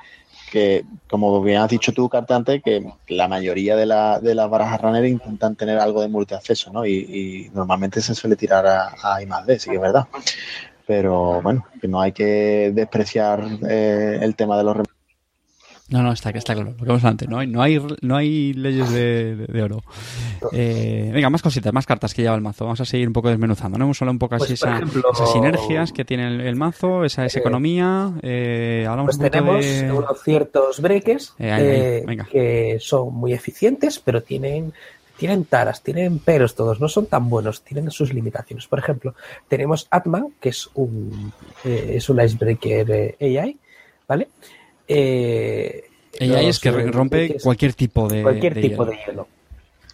que, como bien has dicho tú, Cartante, que la mayoría de, la, de las barajas runner intentan tener algo de multiacceso, ¿no? Y, y normalmente se suele tirar a, a I más D, sí que es verdad. Pero bueno, que no hay que despreciar eh, el tema de los no, no, está, está claro. Lo que antes. No hay, no hay, no hay leyes de, oro. Eh, venga, más cositas, más cartas que lleva el mazo. Vamos a seguir un poco desmenuzando. ¿no? Hemos hablado un poco Pues, así esa- ejemplo, esas sinergias que tiene el, el mazo, esa, esa eh, economía. Eh, hablamos Pues un poco tenemos de... unos ciertos breaks ahí, ahí, venga. que son muy eficientes, pero tienen, tienen taras, tienen peros todos, no son tan buenos, tienen sus limitaciones. Por ejemplo, tenemos Atman, que es un, eh, es un icebreaker eh, AI, ¿vale? Eh, Ella los, es que eh, rompe cualquier tipo de cualquier de tipo hielo. de hielo.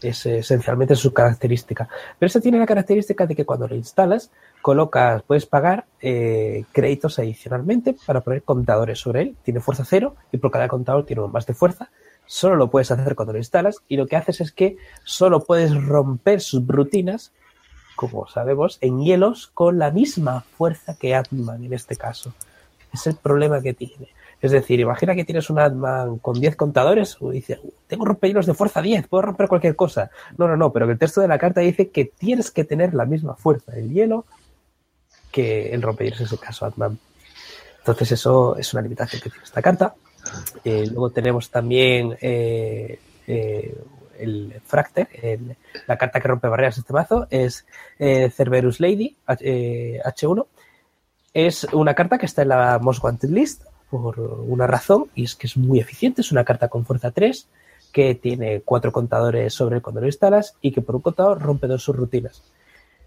Es esencialmente su característica. Pero esta tiene la característica de que cuando lo instalas, colocas, puedes pagar eh, créditos adicionalmente para poner contadores sobre él. Tiene fuerza cero y por cada contador tiene más de fuerza. Solo lo puedes hacer cuando lo instalas y lo que haces es que solo puedes romper sus rutinas, como sabemos, en hielos con la misma fuerza que Atman en este caso. Es el problema que tiene. Es decir, imagina que tienes un Atman con 10 contadores y dices, tengo rompehielos de fuerza 10, puedo romper cualquier cosa. No, no, no, pero el texto de la carta dice que tienes que tener la misma fuerza del hielo que el rompehielos en ese caso, Atman. Entonces eso es una limitación que tiene esta carta. Eh, luego tenemos también eh, eh, el Fracter, la carta que rompe barreras este mazo, es Cerberus Lady, H- eh, H1. Es una carta que está en la Most Wanted List por una razón, y es que es muy eficiente, es una carta con fuerza 3, que tiene cuatro contadores sobre cuando lo instalas y que por un contador rompe dos sus rutinas.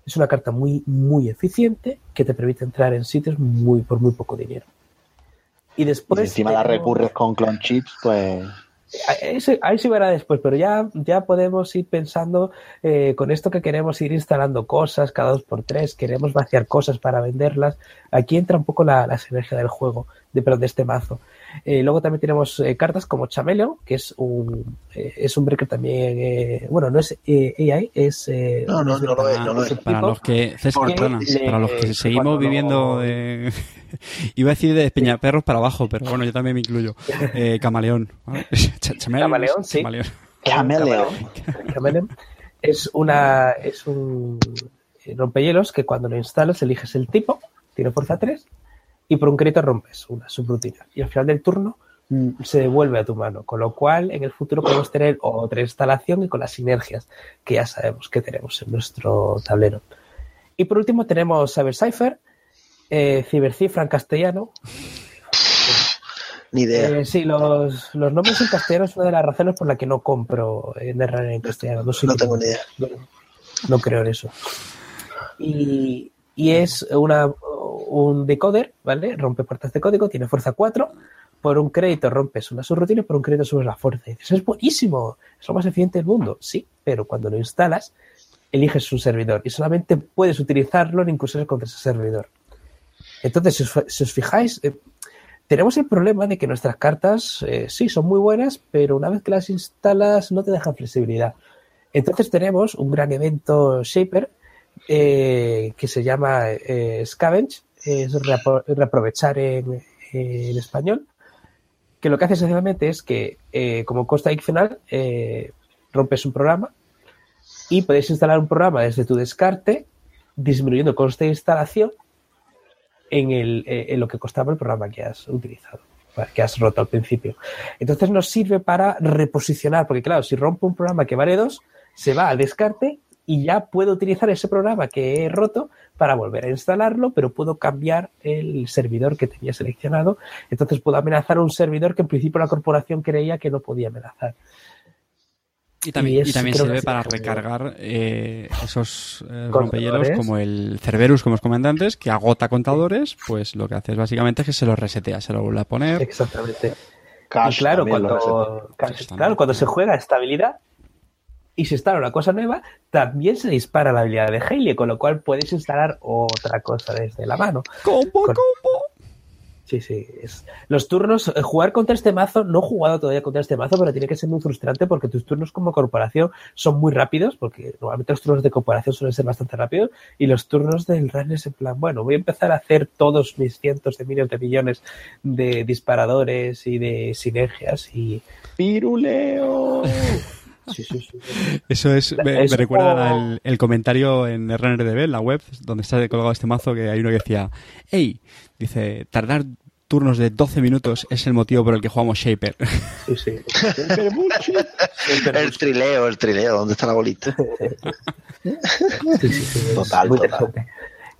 Es una carta muy, muy eficiente que te permite entrar en sitios muy, por muy poco dinero. Y Y después. si encima la recurres con clone chips, pues Ahí se, ahí se verá después, pero ya, ya podemos ir pensando eh, con esto que queremos ir instalando cosas cada dos por tres, queremos vaciar cosas para venderlas. Aquí entra un poco la, la sinergia del juego, de, perdón, de este mazo. Eh, luego también tenemos eh, cartas como Chameleon, que es un, eh, es un breaker también, eh, bueno, no es eh, AI, es... eh, No, no, no es, no lo es. Para los que, César, perdona, le- para los que seguimos viviendo de... Iba a decir de Peñaperros para abajo, pero bueno, yo también me incluyo. Eh, camaleón. ¿vale? Ch- chameleon, Camaleón, sí. camaleón. Cameleón. Cameleon es una es un rompehielos que cuando lo instalas eliges el tipo, tiene fuerza 3 y por un crédito rompes una subrutina y al final del turno mm, se devuelve a tu mano, con lo cual en el futuro podemos tener otra instalación y con las sinergias que ya sabemos que tenemos en nuestro tablero. Y por último tenemos Cyber Cipher, eh, Cibercifra en castellano, Ni idea. eh, sí, los, los nombres en castellano es una de las razones por la que no compro en en castellano. No, soy No tengo ni idea. No, no creo en eso. Y, y es una, un decoder, ¿vale? Rompe puertas de código, tiene fuerza 4. Por un crédito rompes una subrutina por un crédito subes la fuerza. Y dices, es buenísimo, es lo más eficiente del mundo. Sí, pero cuando lo instalas, eliges un servidor y solamente puedes utilizarlo en incursiones contra ese servidor. Entonces, si os, fijáis, eh, tenemos el problema de que nuestras cartas eh, sí son muy buenas, pero una vez que las instalas no te dejan flexibilidad. Entonces tenemos un gran evento Shaper eh, que se llama Scavenge, es reaprovechar en, español, que lo que hace esencialmente es que como costa adicional rompes un programa y puedes instalar un programa desde tu descarte disminuyendo coste de instalación en, el, eh, en lo que costaba el programa que has utilizado, que has roto al principio. Entonces nos sirve para reposicionar, porque claro, si rompo un programa que vale dos, se va al descarte y ya puedo utilizar ese programa que he roto para volver a instalarlo, pero puedo cambiar el servidor que tenía seleccionado. Entonces puedo amenazar un servidor que en principio la corporación creía que no podía amenazar. Y también, sirve para recargar eh, esos eh, rompehielos como el Cerberus, como os comenté antes, que agota contadores, pues lo que hace es básicamente que se lo resetea, se lo vuelve a poner. Exactamente. claro, cuando, claro, cuando se juega estabilidad y se instala una cosa nueva, también se dispara la habilidad de Haley, con lo cual puedes instalar otra cosa desde la mano. ¡Combo, combo! Sí, sí. Es... Los turnos, eh, jugar contra este mazo, no he jugado todavía contra este mazo, pero tiene que ser muy frustrante porque tus turnos como corporación son muy rápidos, porque normalmente los turnos de corporación suelen ser bastante rápidos, y los turnos del run es en plan, bueno, voy a empezar a hacer todos mis cientos de miles de millones de disparadores y de sinergias y. ¡Piruleo! Sí, sí, sí. Eso es, me, recuerda el, comentario en RunnerDB, en la web, donde está colgado este mazo, que hay uno que decía, hey, dice, tardar turnos de 12 minutos es el motivo por el que jugamos Shaper. Sí, sí. el trileo, el trileo, ¿dónde está la bolita? total, total.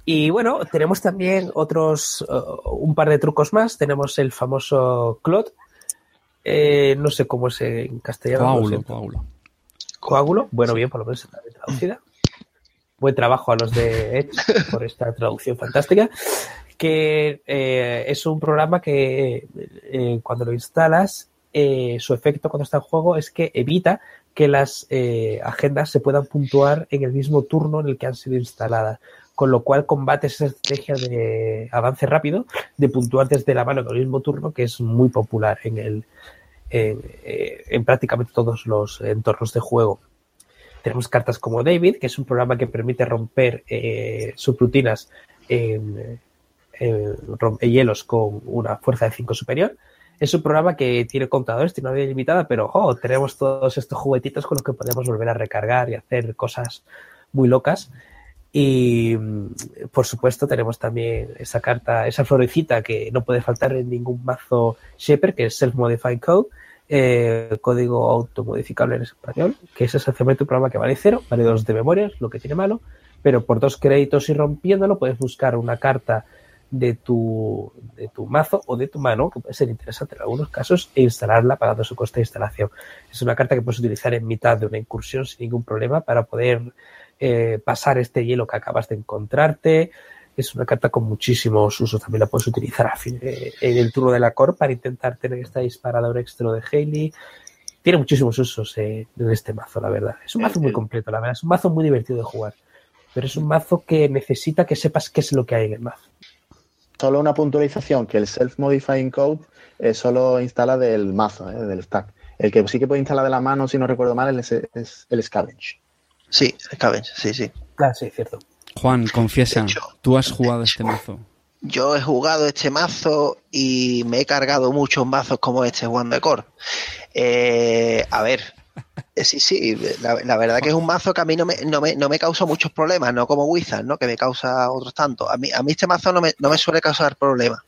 Y bueno, tenemos también otros, uh, un par de trucos más. Tenemos el famoso Clot. Eh, no sé cómo es en castellano. Coágulo, coágulo. Coágulo. Bueno, bien, por lo menos está traducida. Buen trabajo a los de Edge por esta traducción fantástica que eh, es un programa que eh, cuando lo instalas, eh, su efecto cuando está en juego es que evita que las agendas se puedan puntuar en el mismo turno en el que han sido instaladas. Con lo cual combate esa estrategia de avance rápido, de puntuar desde la mano en el mismo turno, que es muy popular en, el, en prácticamente todos los entornos de juego. Tenemos cartas como David, que es un programa que permite romper subrutinas en, eh, hielos con una fuerza de 5 superior. Es un programa que tiene contadores, tiene una vida limitada, pero tenemos todos estos juguetitos con los que podemos volver a recargar y hacer cosas muy locas. Y por supuesto tenemos también esa carta, esa florecita que no puede faltar en ningún mazo Shaper, que es Self-Modifying Code, eh, código automodificable en español, que es esencialmente un programa que vale cero, vale dos de memoria, lo que tiene malo, pero por dos créditos y rompiéndolo puedes buscar una carta de tu, de tu mazo o de tu mano, que puede ser interesante en algunos casos, e instalarla pagando su coste de instalación. Es una carta que puedes utilizar en mitad de una incursión sin ningún problema para poder eh, pasar este hielo que acabas de encontrarte. Es una carta con muchísimos usos. También la puedes utilizar eh, en el turno de la core para intentar tener este disparador extra de Haley. Tiene muchísimos usos eh, en este mazo, la verdad. Es un mazo muy completo, la verdad. Es un mazo muy divertido de jugar. Pero es un mazo que necesita que sepas qué es lo que hay en el mazo solo una puntualización, que el self-modifying code eh, solo instala del mazo, del stack. El que sí que puede instalar de la mano, si no recuerdo mal, es, el scavenge. Sí, scavenge, sí, sí. Ah, sí, cierto. Juan, confiesa, tú has jugado este mazo. Yo he jugado este mazo y me he cargado muchos mazos como este Juan de Core. Eh, a ver, eh, sí, sí, la, verdad que es un mazo que a mí no me, no me, no me causa muchos problemas, no como Wizard, ¿no? Que me causa otros tantos. A mí, a mí este mazo no me, no me suele causar problemas.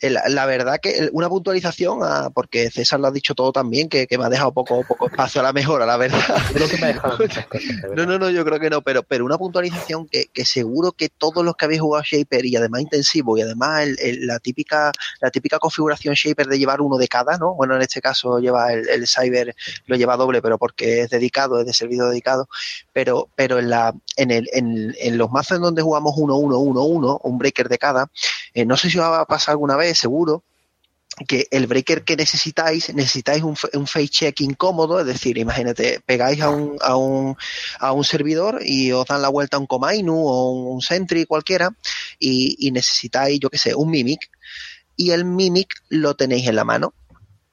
Eh, la, verdad que una puntualización, porque César lo ha dicho todo también, que, me ha dejado poco, poco espacio a la mejora, la verdad. Creo que me ha dejado no, no, no, yo creo que no, pero, pero una puntualización que, que seguro que todos los que habéis jugado Shaper y además intensivo y además la típica la típica configuración Shaper de llevar uno de cada, ¿no? Bueno, en este caso lleva el, Cyber, lo lleva doble, pero porque es dedicado, es de servicio dedicado, pero, pero en, la, en, el, en, en los mazos en donde jugamos 1-1-1-1, un breaker de cada, eh, no sé si os va a pasar alguna vez seguro, que el breaker que necesitáis, necesitáis un, un face check incómodo, es decir, imagínate, pegáis a un, a un, a un servidor y os dan la vuelta a un Komainu o un Sentry cualquiera y, y necesitáis, yo qué sé, un Mimic y el Mimic lo tenéis en la mano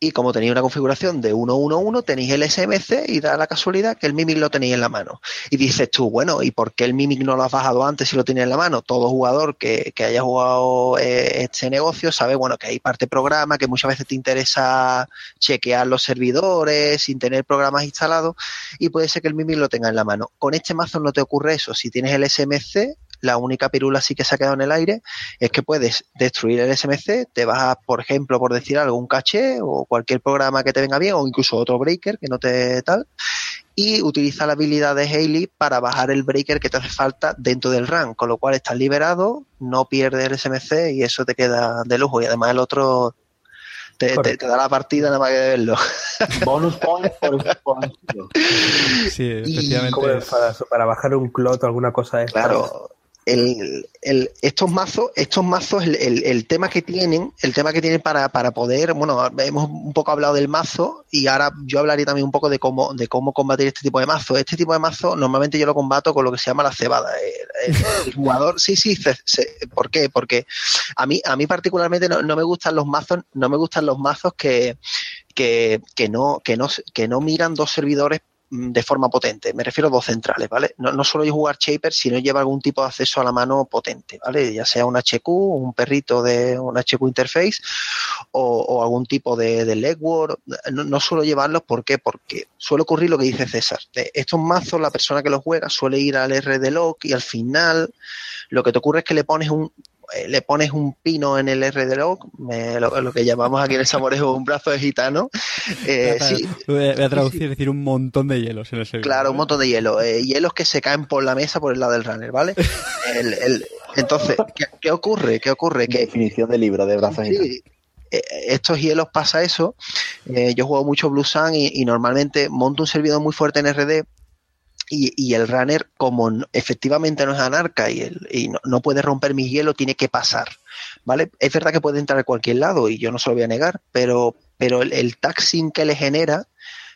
y como tenéis una configuración de 1.1.1, tenéis el SMC y da la casualidad que el Mimic lo tenéis en la mano. Y dices tú, bueno, ¿y por qué el Mimic no lo has bajado antes si lo tienes en la mano? Todo jugador que, que haya jugado eh, este negocio sabe, bueno, que hay parte programa, que muchas veces te interesa chequear los servidores sin tener programas instalados y puede ser que el Mimic lo tenga en la mano. Con este mazo no te ocurre eso. Si tienes el SMC, la única pirula sí que se ha quedado en el aire es que puedes destruir el SMC, te vas, a, por ejemplo, por decir algo, un caché o cualquier programa que te venga bien o incluso otro breaker que no te tal y utiliza la habilidad de Haley para bajar el breaker que te hace falta dentro del RAM, con lo cual estás liberado, no pierdes el SMC y eso te queda de lujo y además el otro te, te, te da la partida nada más que verlo. Bonus point por, por Sí, Y efectivamente. Para, para bajar un clot o alguna cosa de estas. Claro, el, estos mazos, estos mazos, el, el- tema que tienen, el tema que tienen para, para poder, bueno, hemos un poco hablado del mazo y ahora yo hablaría también un poco de cómo, de cómo combatir este tipo de mazo. Este tipo de mazo normalmente yo lo combato con lo que se llama la cebada. El, jugador, sí, sí, ¿por qué? Porque a mí, a mí particularmente no, no me gustan los mazos, no me gustan los mazos que, que, que no, que no, que no miran dos servidores de forma potente. Me refiero a dos centrales, ¿vale? No, no solo jugar Shaper, sino lleva algún tipo de acceso a la mano potente, ¿vale? Ya sea un HQ, un perrito de un HQ interface o, algún tipo de, de. No, no suelo llevarlos, ¿por qué? Porque suele ocurrir lo que dice César. Estos mazos, la persona que los juega suele ir al R de lock y al final lo que te ocurre es que le pones un le pones un pino en el R de lock, me- lo, lo que llamamos aquí en el samorejo un brazo de gitano. Eh, sí, Voy a voy a traducir, es decir, un montón de hielos en el servidor. Claro, un montón de hielo. eh, hielos que se caen por la mesa por el lado del runner, ¿vale? El- el- entonces, ¿qué, qué ocurre? ¿Qué ocurre? Que Definición de libro de brazos y sí, eh, estos hielos pasa eso. Eh, yo juego mucho Blue Sun y, y normalmente monto un servidor muy fuerte en RD y, y el runner, como efectivamente no es anarca y, el- y no, no puede romper mi hielo, tiene que pasar. ¿Vale? Es verdad que puede entrar a cualquier lado y yo no se lo voy a negar, pero, pero el, el taxing que le genera,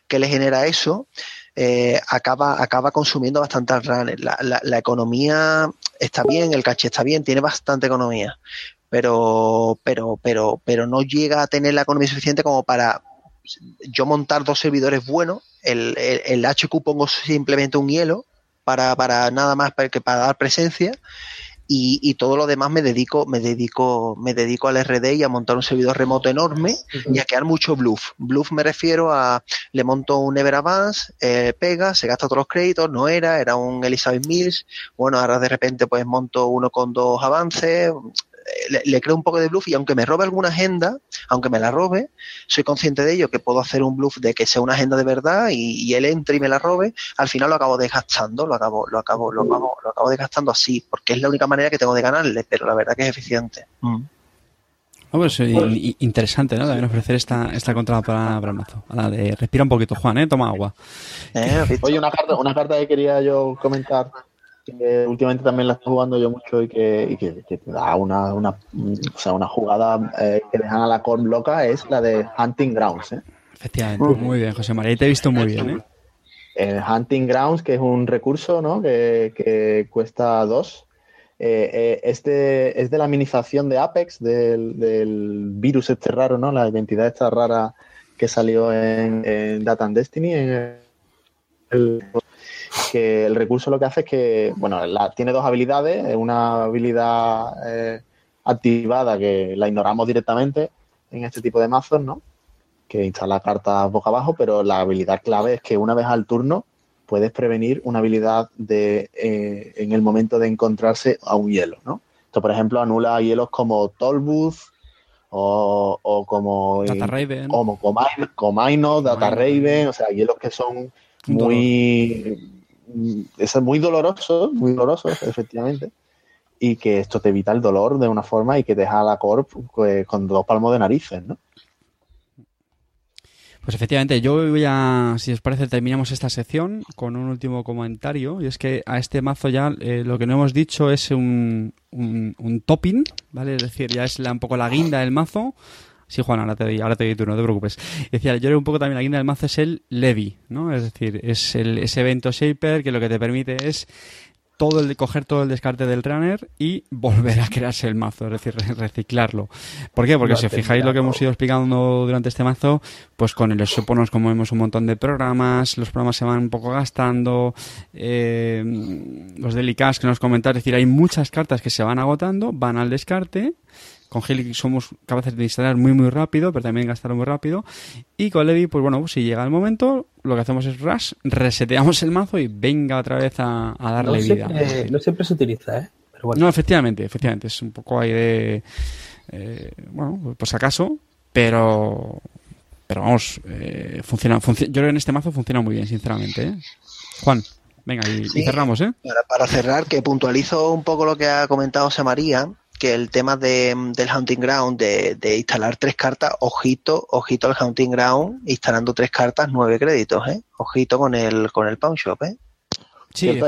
que le genera eso, eh, acaba, acaba consumiendo bastante al runner. La, la- la economía está bien, el caché está bien, tiene bastante economía, pero, pero, pero, pero no llega a tener la economía suficiente como para yo montar dos servidores buenos. El, el, HQ pongo simplemente un hielo para, para nada más para, que para dar presencia y, y todo lo demás me dedico, me dedico, me dedico al RD y a montar un servidor remoto enorme y a crear mucho bluff. Bluff me refiero a le monto un Ever Advance, eh, pega, se gasta todos los créditos, no era, era un Elizabeth Mills, bueno, ahora de repente pues monto uno con dos avances, le, le creo un poco de bluff y aunque me robe alguna agenda, aunque me la robe, soy consciente de ello, que puedo hacer un bluff de que sea una agenda de verdad y, y él entre y me la robe, al final lo acabo desgastando, lo acabo, lo acabo, lo acabo, lo acabo desgastando así, porque es la única manera que tengo de ganarle, pero la verdad que es eficiente. Mm. Ah, pues, eh, interesante, ¿no? También ofrecer esta, esta contra para, para el mazo. A la de respira un poquito, Juan, ¿eh? Toma agua. ¿Eh? Oye, una carta, una carta que quería yo comentar, que últimamente también la estoy jugando yo mucho y que, y que, que te da una, una, o sea, una jugada eh, que dejan a la corn loca, es la de Hunting Grounds. ¿eh? Efectivamente, muy bien, José María. Te he visto muy bien, ¿eh? El Hunting Grounds, que es un recurso ¿no? que, que cuesta dos. Eh, eh, este es de la minización de Apex, del, del virus este raro, ¿no? La identidad esta rara que salió en, en Data and Destiny. En el, el- que el recurso lo que hace es que, bueno, la- tiene dos habilidades. Una habilidad eh, activada que la ignoramos directamente en este tipo de mazos, ¿no? que instala cartas boca abajo, pero la habilidad clave es que una vez al turno puedes prevenir una habilidad de eh, en el momento de encontrarse a un hielo, ¿no? Esto, por ejemplo, anula hielos como Tollbooth o, o como Data Raven. como Comaino, Data. Raven, o sea, hielos que son muy es muy dolorosos, muy dolorosos, efectivamente, y que esto te evita el dolor de una forma y que te deja la corp pues, con dos palmos de narices, ¿no? Pues efectivamente, yo voy a, si os parece, terminamos esta sección con un último comentario. Y es que a este mazo ya eh, lo que no hemos dicho es un, un, un topping, ¿vale? Es decir, ya es la, un poco la guinda del mazo. Sí, Juan, ahora te doy, ahora te doy tú, no te preocupes. Decía, yo un poco también la guinda del mazo es el Levi, ¿no? Es decir, es el, ese evento Shaper que lo que te permite es todo el coger todo el descarte del runner y volver a crearse el mazo, es decir, reciclarlo. ¿Por qué? Porque si os fijáis lo que hemos ido explicando durante este mazo, pues con el Soponos como vemos un montón de programas, los programas se van un poco gastando, eh, los delicados que nos comentáis, es decir, hay muchas cartas que se van agotando, van al descarte con Helix somos capaces de instalar muy muy rápido, pero también gastar muy rápido. Y con Levi, pues bueno, si llega el momento, lo que hacemos es rush, reseteamos el mazo y venga otra vez a, darle vida. no siempre se utiliza, ¿eh? No, efectivamente, efectivamente. Es un poco ahí de. Eh, bueno, pues acaso, pero. Pero vamos, eh, funciona, yo creo que en este mazo funciona muy bien, sinceramente. ¿eh? Juan. Venga, y, cerramos, ¿eh? Para, para, cerrar, que puntualizo un poco lo que ha comentado José María, que el tema de, del Hunting Ground, de, de, instalar tres cartas, ojito, ojito al Hunting Ground, instalando tres cartas, nueve créditos, ¿eh? Ojito con el, con el Pawn Shop, ¿eh? Sí,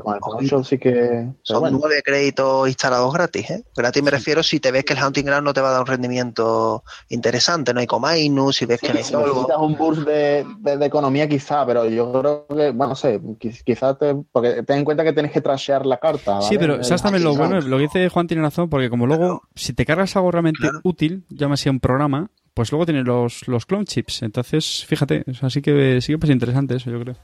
Con sí que. Son nueve créditos instalados gratis, ¿eh? Gratis me refiero si te ves que el Hunting Ground no te va a dar un rendimiento interesante, no hay Comainus, si ves que no hay si necesitas un boost de, de, economía, quizá, pero yo creo que, bueno, no sé, quizás te. Porque ten en cuenta que tienes que trashear la carta. Sí, pero ¿sabes también lo bueno? Lo que dice Juan tiene razón, porque como luego, si te cargas algo realmente útil, llámese un programa, pues luego tiene los, los clone chips. Entonces, fíjate, así que sí que pues interesante eso, yo creo.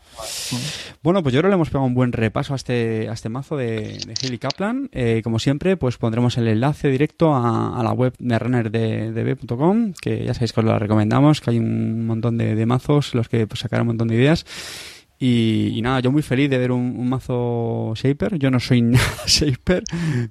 Bueno, pues yo creo que le hemos pegado un buen repaso a este, a este mazo de, de Kaplan. Eh, como siempre, pues pondremos el enlace directo a, la web de runnerdb.com, que ya sabéis que os la recomendamos, que hay un montón de, de mazos los que pues, sacar un montón de ideas. Y, nada, yo muy feliz de ver un, mazo Shaper. Yo no soy nada Shaper,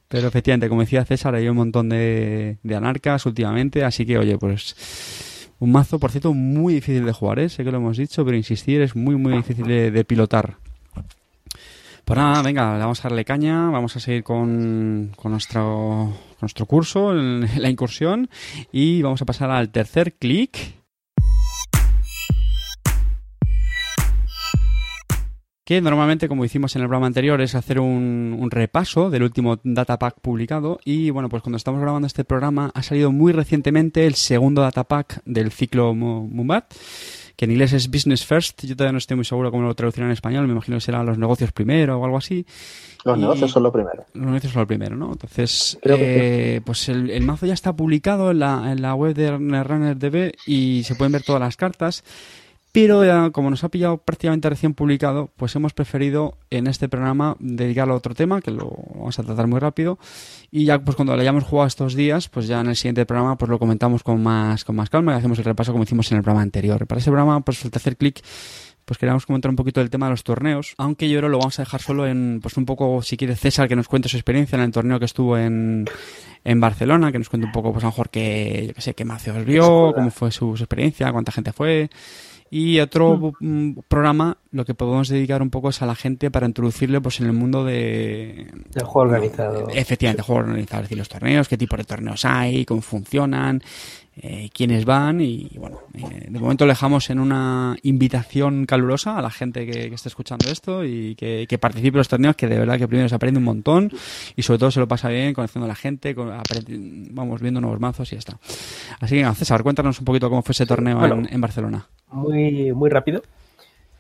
pero efectivamente, como decía César, hay un montón de, anarcas últimamente. Así que, oye, pues un mazo, por cierto, muy difícil de jugar, ¿eh? sé que lo hemos dicho, pero insistir es muy, muy difícil de, pilotar. Pues nada, venga, vamos a darle caña, vamos a seguir con, con nuestro, nuestro curso, la incursión, y vamos a pasar al tercer clic que normalmente, como hicimos en el programa anterior, es hacer un, repaso del último datapack publicado. Y bueno, pues cuando estamos grabando este programa ha salido muy recientemente el segundo datapack del ciclo Mumbat que en inglés es Business First. Yo todavía no estoy muy seguro cómo lo traducirán en español. Me imagino que será los negocios primero o algo así. Los negocios son lo primero. Los negocios son lo primero, ¿no? Entonces, eh, pues el, el, mazo ya está publicado en la, en la web de RunnerDB y se pueden ver todas las cartas. Pero ya, como nos ha pillado prácticamente recién publicado, pues hemos preferido en este programa dedicarlo a otro tema, que lo vamos a tratar muy rápido. Y ya pues cuando lo hayamos jugado estos días, pues ya en el siguiente programa pues lo comentamos con más, con más calma y hacemos el repaso como hicimos en el programa anterior. Para ese programa, pues el tercer clic pues queríamos comentar un poquito del tema de los torneos, aunque yo creo lo vamos a dejar solo en, pues un poco, si quiere César, que nos cuente su experiencia en el torneo que estuvo en, en Barcelona, que nos cuente un poco, pues a lo mejor que, yo qué sé, qué os vio, cómo fue su experiencia, cuánta gente fue, y otro mm, programa lo que podemos dedicar un poco es a la gente para introducirle pues en el mundo de... Del juego organizado. Efectivamente, juego organizado, es decir, los torneos, qué tipo de torneos hay, cómo funcionan, eh, quiénes van y, bueno, eh, de momento le dejamos en una invitación calurosa a la gente que, que esté escuchando esto y que, que, participe en los torneos, que de verdad que primero se aprende un montón y sobre todo se lo pasa bien conociendo a la gente, vamos viendo nuevos mazos y ya está. Así que César, cuéntanos un poquito cómo fue ese torneo en, en Barcelona muy, muy rápido.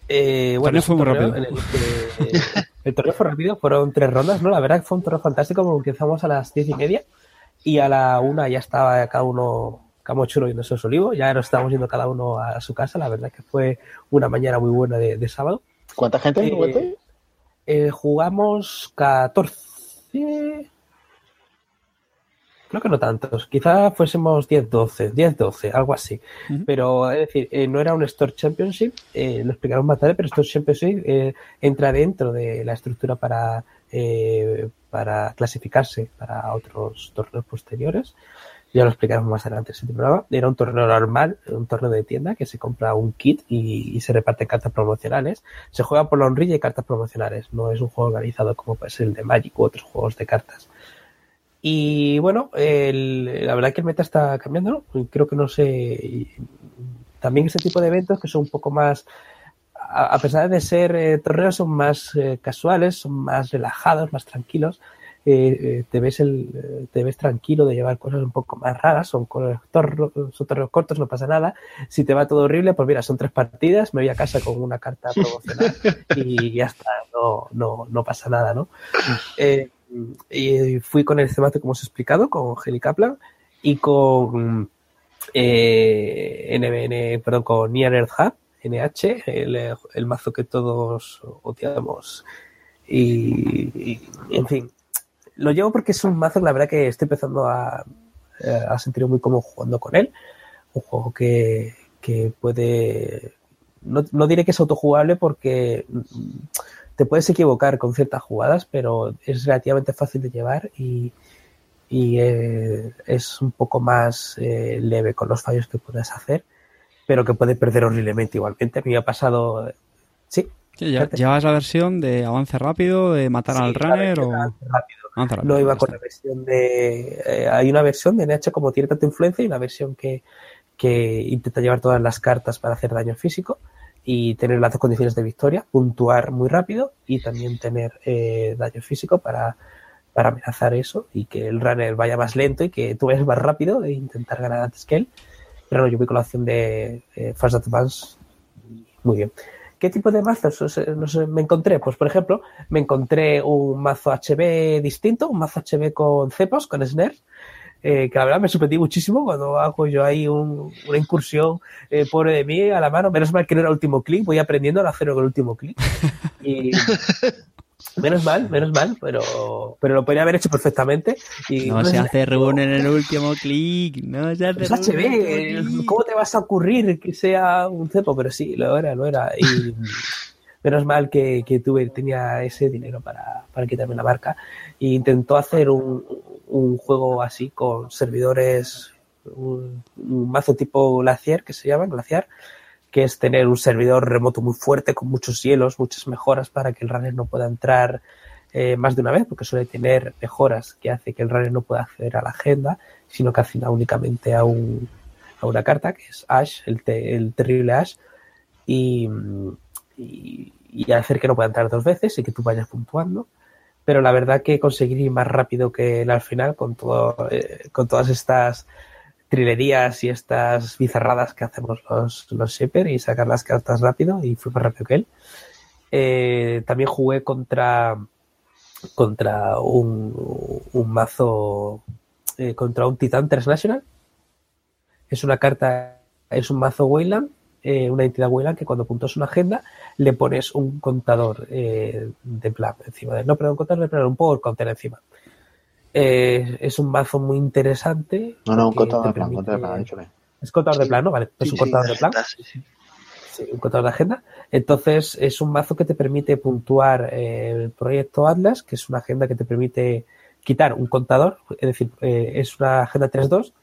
Eh, bueno, fue muy rápido. El, torneo fue rápido, fueron tres rondas, ¿no? La verdad que fue un torneo fantástico, porque empezamos a las diez y media y a la una ya estaba cada uno Camochulo yendo su olivo, ya nos estábamos yendo cada uno a su casa, la verdad que fue una mañana muy buena de, sábado. ¿Cuánta gente eh, eh, jugamos 14, Creo que no tantos. Quizá fuésemos 10-12, 10-12, algo así. Pero, es decir, eh, no era un Store Championship, lo explicaron más tarde, pero Store Championship entra dentro de la estructura para, para clasificarse para otros torneos posteriores. Ya lo explicaremos más adelante ese programa. Era un torneo normal, un torneo de tienda que se compra un kit y, se reparte cartas promocionales. Se juega por la honrilla y cartas promocionales. No es un juego organizado como puede ser el de Magic u otros juegos de cartas. Y bueno, la verdad que el meta está cambiando, Creo que no sé. También ese tipo de eventos que son un poco más. A, pesar de ser eh, torneos, son más eh, casuales, son más relajados, más tranquilos. Eh, te ves el, te ves tranquilo de llevar cosas un poco más raras, son, son torneos cortos, no pasa nada. Si te va todo horrible, pues mira, son tres partidas, me voy a casa con una carta promocional y ya está, no, no, no pasa nada, ¿no? Eh, y fui con el cemato como os he explicado, con Heli Kaplan y con eh, NBN, perdón, con Near Earth Hub, NH, el, el mazo que todos odiamos. Y, en fin, lo llevo porque es un mazo, la verdad que estoy empezando a, a sentir muy cómodo jugando con él. Un juego que, que puede. No, no, diré que es autojugable porque te puedes equivocar con ciertas jugadas, pero es relativamente fácil de llevar y, y eh, es un poco más eh, leve con los fallos que puedes hacer, pero que puede perder horriblemente igualmente. A mí me ha pasado. Sí. ¿Llevas la versión de avance rápido, de matar al runner o.? Rápido. no iba con la versión de. Eh, hay una versión de NH como tiene tanta influencia y una versión que, que intenta llevar todas las cartas para hacer daño físico y tener las dos condiciones de victoria, puntuar muy rápido y también tener eh, daño físico para, para, amenazar eso y que el runner vaya más lento y que tú vayas más rápido e intentar ganar antes que él. Pero no, yo voy con la opción de eh, Fast Advance. Muy bien. ¿Qué tipo de mazos me encontré? Pues, por ejemplo, me encontré un mazo HB distinto, un mazo HB con cepos, con snares, eh, que la verdad me sorprendí muchísimo cuando hago yo ahí un, una incursión eh, pobre de mí a la mano. Menos mal que no era el último clic, voy aprendiendo a hacerlo con el último clic. Y menos mal, menos mal, pero, pero lo podría haber hecho perfectamente. Y no, se hace run en el último clic, no se hace es HB, ¿cómo te vas a ocurrir que sea un cepo? Pero sí, lo era, lo era. Y menos mal que, que tuve, tenía ese dinero para, para quitarme la marca. E intentó hacer un, un juego así con servidores, un, mazo tipo Glaciar que se llama, Glaciar, que es tener un servidor remoto muy fuerte con muchos hielos, muchas mejoras para que el runner no pueda entrar eh, más de una vez, porque suele tener mejoras que hace que el runner no pueda acceder a la agenda, sino que acceda únicamente a, un, a una carta, que es Ash, el, el terrible Ash, y, y, hacer que no pueda entrar dos veces y que tú vayas puntuando. Pero la verdad que conseguir ir más rápido que él al final con todo, eh, con todas estas trilerías y estas bizarradas que hacemos los, los y sacar las cartas rápido y fui más rápido que él. Eh, también jugué contra contra un, un mazo eh, contra un Titan Transnational. Es una carta, es un mazo Wayland eh, una entidad Wayland que cuando puntos una agenda le pones un contador eh, de plan encima de no perdón un contador de plan un power counter encima eh, es un mazo muy interesante no no un contador de plan, contador de plan es contador de plan no vale es un contador de plan. sí, un contador de agenda. Entonces es un mazo que te permite puntuar el proyecto Atlas que es una agenda que te permite quitar un contador es decir es una agenda 3-2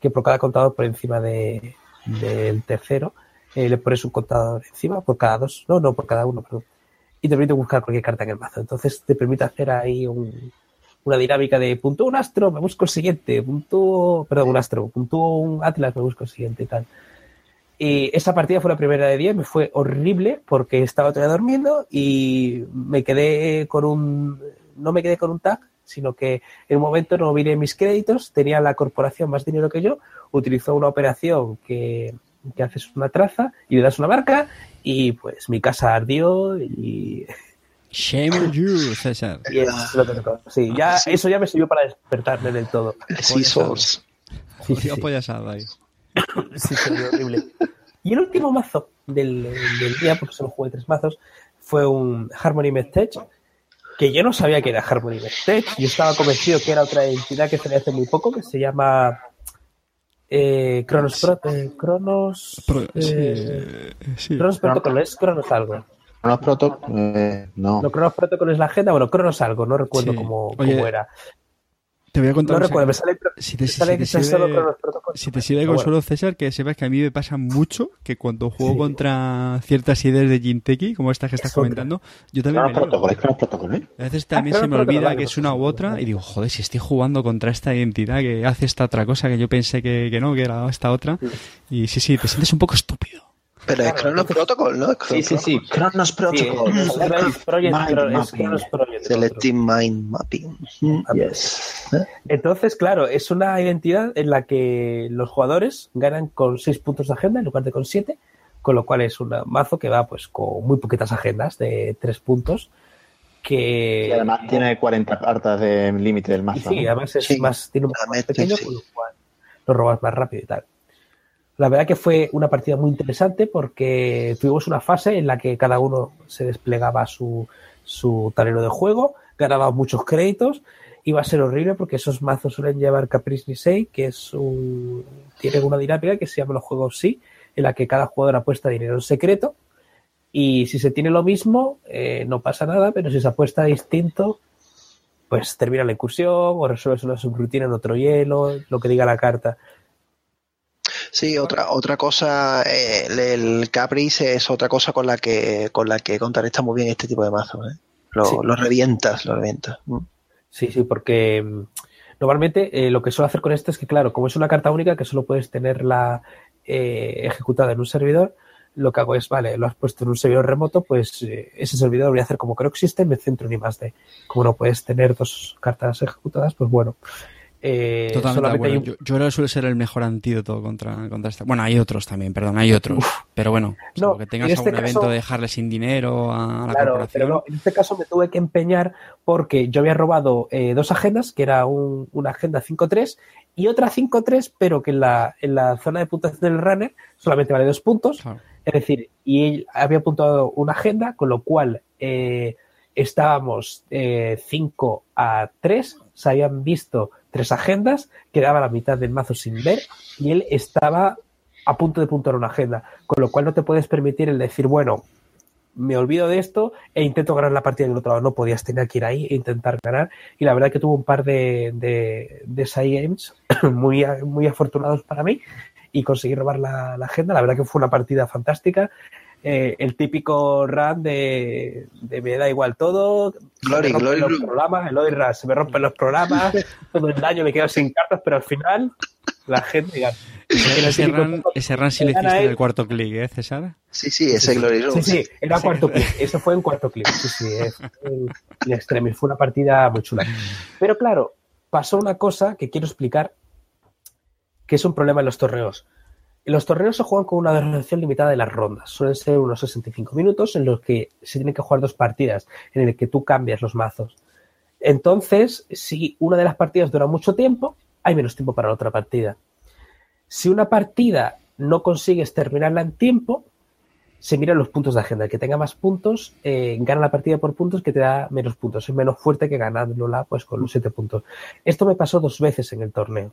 que por cada contador por encima de, del tercero eh, le pones un contador encima por cada dos, no, no, por cada uno, perdón. Y te permite buscar cualquier carta en el mazo. Entonces te permite hacer ahí un, una dinámica de punto un astro, me busco el siguiente, punto, perdón, un astro, punto un atlas, me busco el siguiente y tal. Y esa partida fue la primera de 10, me fue horrible porque estaba todavía durmiendo y me quedé con un, no me quedé con un tag, sino que en un momento no miré mis créditos, tenía la corporación más dinero que yo, utilizó una operación que que haces una traza y le das una marca y pues mi casa ardió y... Shame on you, César. Sí, ya, eso ya me sirvió para despertarme del todo. Sí, sos. Sí, sí, sí. sería horrible. Y el último mazo del, del, día, porque solo jugué tres mazos, fue un Harmony Tech que yo no sabía que era Harmony Tech Yo estaba convencido que era otra entidad que se le hace muy poco, que se llama eh, Cronos, Pro, eh, Cronos, eh, sí, Cronos Protocol es Cronos algo. Cronos Protocol, eh, no. No, Cronos Protocol es la agenda, bueno, Cronos algo, no recuerdo cómo, Oye, cómo, era. Te voy a contar. No recuerdo, me sale, si te, sale si te sirve, si te sirve consuelo, bueno. César, que sepas que a mí me pasa mucho que cuando juego sí. contra ciertas ideas de Jinteki, como esta que estás es comentando, yo también. Cronos Protocol, es Cronos Protocol, ¿eh? A veces también ah, se me olvida que es una u otra y digo, joder, si estoy jugando contra esta identidad que hace esta otra cosa que yo pensé que, que no, que era esta otra. Y sí, sí, te sientes un poco estúpido. Pero es Claro, Chronos entonces- Protocol, ¿no? Es Sí, sí, sí. Chronos Sí, Protocol. es Project, Mind es. Chronos Project. Selective Mind Mapping. Yes. Entonces, claro, es una identidad en la que los jugadores ganan con 6 puntos de agenda en lugar de con 7, con lo cual es un mazo que va pues con muy poquitas agendas de 3 puntos. Que Y además tiene 40 cartas de límite del y mazo. sí, ¿no? además es Sí, más, tiene un más pequeño, sí. con lo cual lo robas más rápido y tal. La verdad que fue una partida muy interesante porque tuvimos una fase en la que cada uno se desplegaba su, su tablero de juego, ganaba muchos créditos, iba a ser horrible porque esos mazos suelen llevar Caprice Nisei, que es un, tienen una dinámica que se llama los juegos sí, en la que cada jugador apuesta dinero en secreto y si se tiene lo mismo eh, no pasa nada, pero si se apuesta distinto pues termina la incursión o resuelves una subrutina en otro hielo, lo que diga la carta. Sí, otra, otra cosa, eh, el, Caprice es otra cosa con la que con la que contrarresta muy bien este tipo de mazos. ¿eh? Lo, Sí. lo revientas, lo revientas. Mm. Sí, sí, porque mm, normalmente eh, lo que suelo hacer con esto es que, claro, como es una carta única que solo puedes tenerla eh, ejecutada en un servidor, lo que hago es, vale, lo has puesto en un servidor remoto, pues eh, ese servidor voy a hacer como que no existe, me centro en I más D. Como no puedes tener dos cartas ejecutadas, pues bueno. Eh, Totalmente un- Yo, yo creo que suele ser el mejor antídoto contra, contra esta. Bueno, hay otros también, perdón, hay otros. Pero bueno, No, que tengas en este algún evento de dejarle sin dinero a la Claro, corporación. pero no, en este caso me tuve que empeñar porque yo había robado eh, dos agendas, que era un- una agenda 5-3 y otra 5-3, pero que en la, en la zona de puntuación del runner solamente vale dos puntos. Claro. Es decir, y él había apuntado una agenda, con lo cual eh, estábamos 5 a 3, se habían visto tres agendas, quedaba la mitad del mazo sin ver y él estaba a punto de puntuar una agenda, con lo cual no te puedes permitir el decir, bueno, me olvido de esto e intento ganar la partida del otro lado. No podías tener que ir ahí e intentar ganar. Y la verdad que tuvo un par de, de, de side games muy, muy afortunados para mí y conseguí robar la, la agenda. La verdad que fue una partida fantástica. Eh, el típico run de, de me da igual todo, Glory, se me rompen glory, los glory. programas, el Oira, se me rompen los programas, todo el daño me quedo sin cartas, pero al final la gente gana. Ese, el ese sí le hiciste en el cuarto clic, ¿eh, César? Sí, sí, ese Glory Room. Sí, sí, era cuarto clip. Eso fue en cuarto clip. Sí, sí, extremis. Fue una partida muy chula. Pero claro, pasó una cosa que quiero explicar, que es un problema en los torneos. Los torneos se juegan con una duración limitada de las rondas. Suelen ser unos 65 minutos en los que se tienen que jugar dos partidas, en el que tú cambias los mazos. Entonces, si una de las partidas dura mucho tiempo, hay menos tiempo para la otra partida. Si una partida no consigues terminarla en tiempo, se miran los puntos de agenda. El que tenga más puntos eh, gana la partida por puntos que te da menos puntos. Es menos fuerte que ganándola pues, con los siete puntos. Esto me pasó dos veces en el torneo.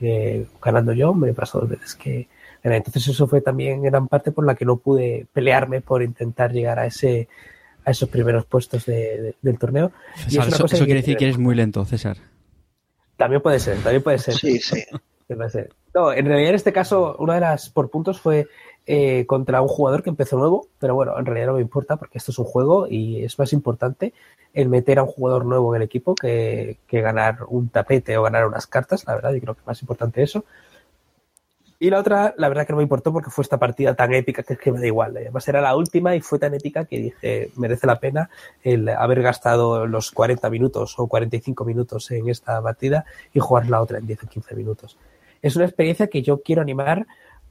Eh, ganando yo, me pasó dos veces que gané. Entonces eso fue también en gran parte por la que no pude pelearme por intentar llegar a ese a esos primeros puestos de- de- del torneo. Y es eso, cosa eso que quiere decir que eres muy lento, César. También puede ser, también puede ser. Sí, sí. No, en realidad en este caso, una de las por puntos fue eh, contra un jugador que empezó nuevo, pero bueno, en realidad no me importa porque esto es un juego y es más importante el meter a un jugador nuevo en el equipo que, que ganar un tapete o ganar unas cartas, la verdad, y creo que es más importante eso. Y la otra, la verdad que no me importó porque fue esta partida tan épica que es que me da igual. Además era la última y fue tan épica que dije, merece la pena el haber gastado los 40 minutos o 45 minutos en esta partida y jugar la otra en 10 o 15 minutos. Es una experiencia que yo quiero animar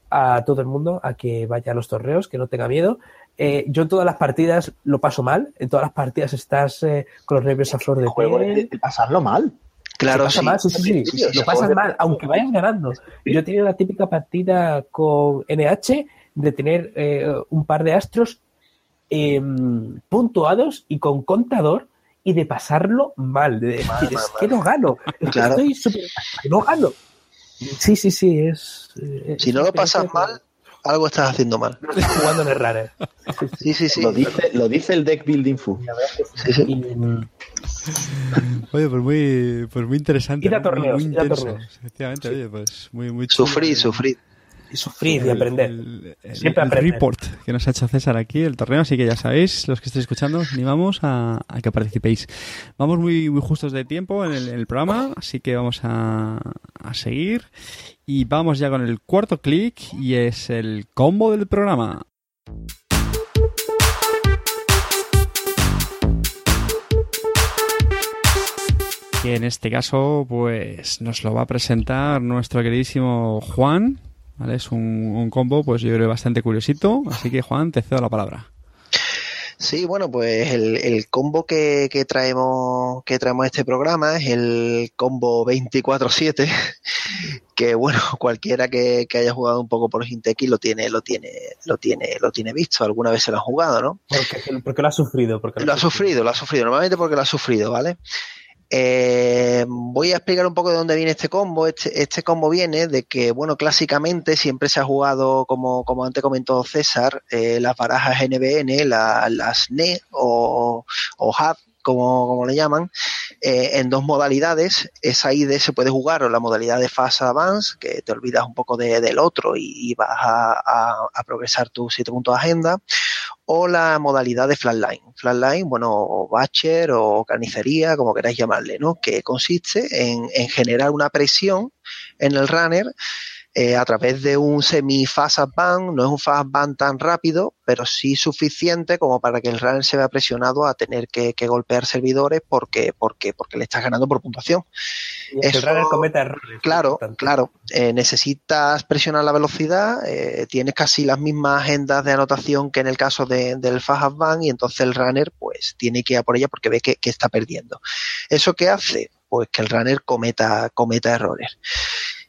a todo el mundo a que vaya a los torneos, que no tenga miedo. Eh, yo en todas las partidas lo paso mal, en todas las partidas estás eh, con los nervios a flor de juego de, de pasarlo mal. Claro, pasa sí. mal, sí, sí, sí, Sí, sí, lo pasas mal, aunque vayas ganando. Yo he tenido la típica partida con NH de tener eh, un par de astros eh, puntuados y con contador y de pasarlo mal, de decir, Mal, es mal, que no gano, es que Claro. estoy súper... que no gano. Sí, sí, sí, es... eh, Si no lo pasas mal, algo estás haciendo mal. Jugando en el runner. Sí, sí, sí. Lo dice, lo dice el deck building fu. Sí, sí. Mm, Oye, pues muy, pues muy interesante. Ir a ¿no? torneos, muy, muy ir a torneos. Efectivamente, oye, pues muy, muy chulo. Sufrir, Sufrir. y sufrir y aprender. Siempre el report que nos ha hecho César aquí, el torneo, así que ya sabéis, los que estéis escuchando, os animamos a, que participéis. Vamos muy, muy justos de tiempo en el, programa, así que vamos a, a seguir. Y vamos ya con el cuarto clic y es el combo del programa. en este caso pues nos lo va a presentar nuestro queridísimo Juan, ¿vale? Es un, combo pues yo creo bastante curiosito, así que Juan, te cedo la palabra. Sí, bueno, pues el, combo que, traemos que traemos a este programa es el combo 24-7, que bueno, cualquiera que, haya jugado un poco por Hinteki lo tiene, lo tiene, lo tiene, lo tiene visto, alguna vez se lo ha jugado, ¿no? Porque, porque lo ha sufrido, porque lo, ha sufrido, lo ha sufrido, normalmente porque lo ha sufrido, ¿vale? Eh, voy a explicar un poco de dónde viene este combo. Este, este, combo viene de que, bueno, clásicamente siempre se ha jugado, como, como antes comentó César, eh, las barajas NBN, las NE o, o como, como le llaman, eh, en dos modalidades. Esa ID se puede jugar o la modalidad de Fast Advance, que te olvidas un poco del otro y, vas a, a, progresar tus siete puntos de agenda, o la modalidad de Flatline. Flatline, bueno, o Batcher o carnicería, como queráis llamarle, ¿no? Que consiste en, en generar una presión en el runner eh, a través de un semi-fast advance, no es un fast advance tan rápido, pero sí suficiente como para que el runner se vea presionado a tener que, golpear servidores porque, porque, porque le estás ganando por puntuación. el runner cometa errores. Claro, claro. Eh, necesitas presionar la velocidad, eh, tienes casi las mismas agendas de anotación que en el caso del fast advance y entonces el runner pues tiene que ir a por ella porque ve que, que está perdiendo. ¿Eso qué hace? Pues que el runner cometa, cometa errores.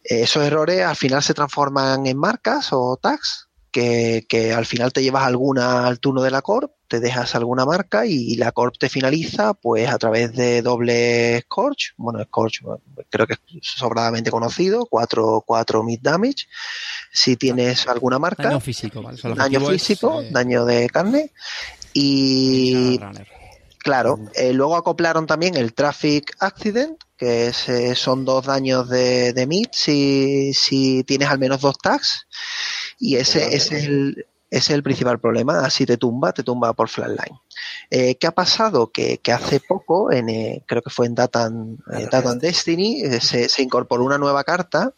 Esos errores al final se transforman en marcas o tags que, al final te llevas alguna al turno de la corp, te dejas alguna marca y la corp te finaliza pues a través de doble scorch, bueno, scorch creo que es sobradamente conocido, 4, 4 mid damage, si tienes alguna marca. Daño físico, Daño físico, eh, daño de carne y... Claro, eh, luego acoplaron también el Traffic Accident, que eh, son dos daños de, de mid si, si tienes al menos dos tags. Y ese, es el, es el principal problema. Así te tumba, te tumba por flatline. Eh, ¿Qué ha pasado? Que, hace poco, en, eh, creo que fue en Data, Destiny, se, se, incorporó una nueva carta,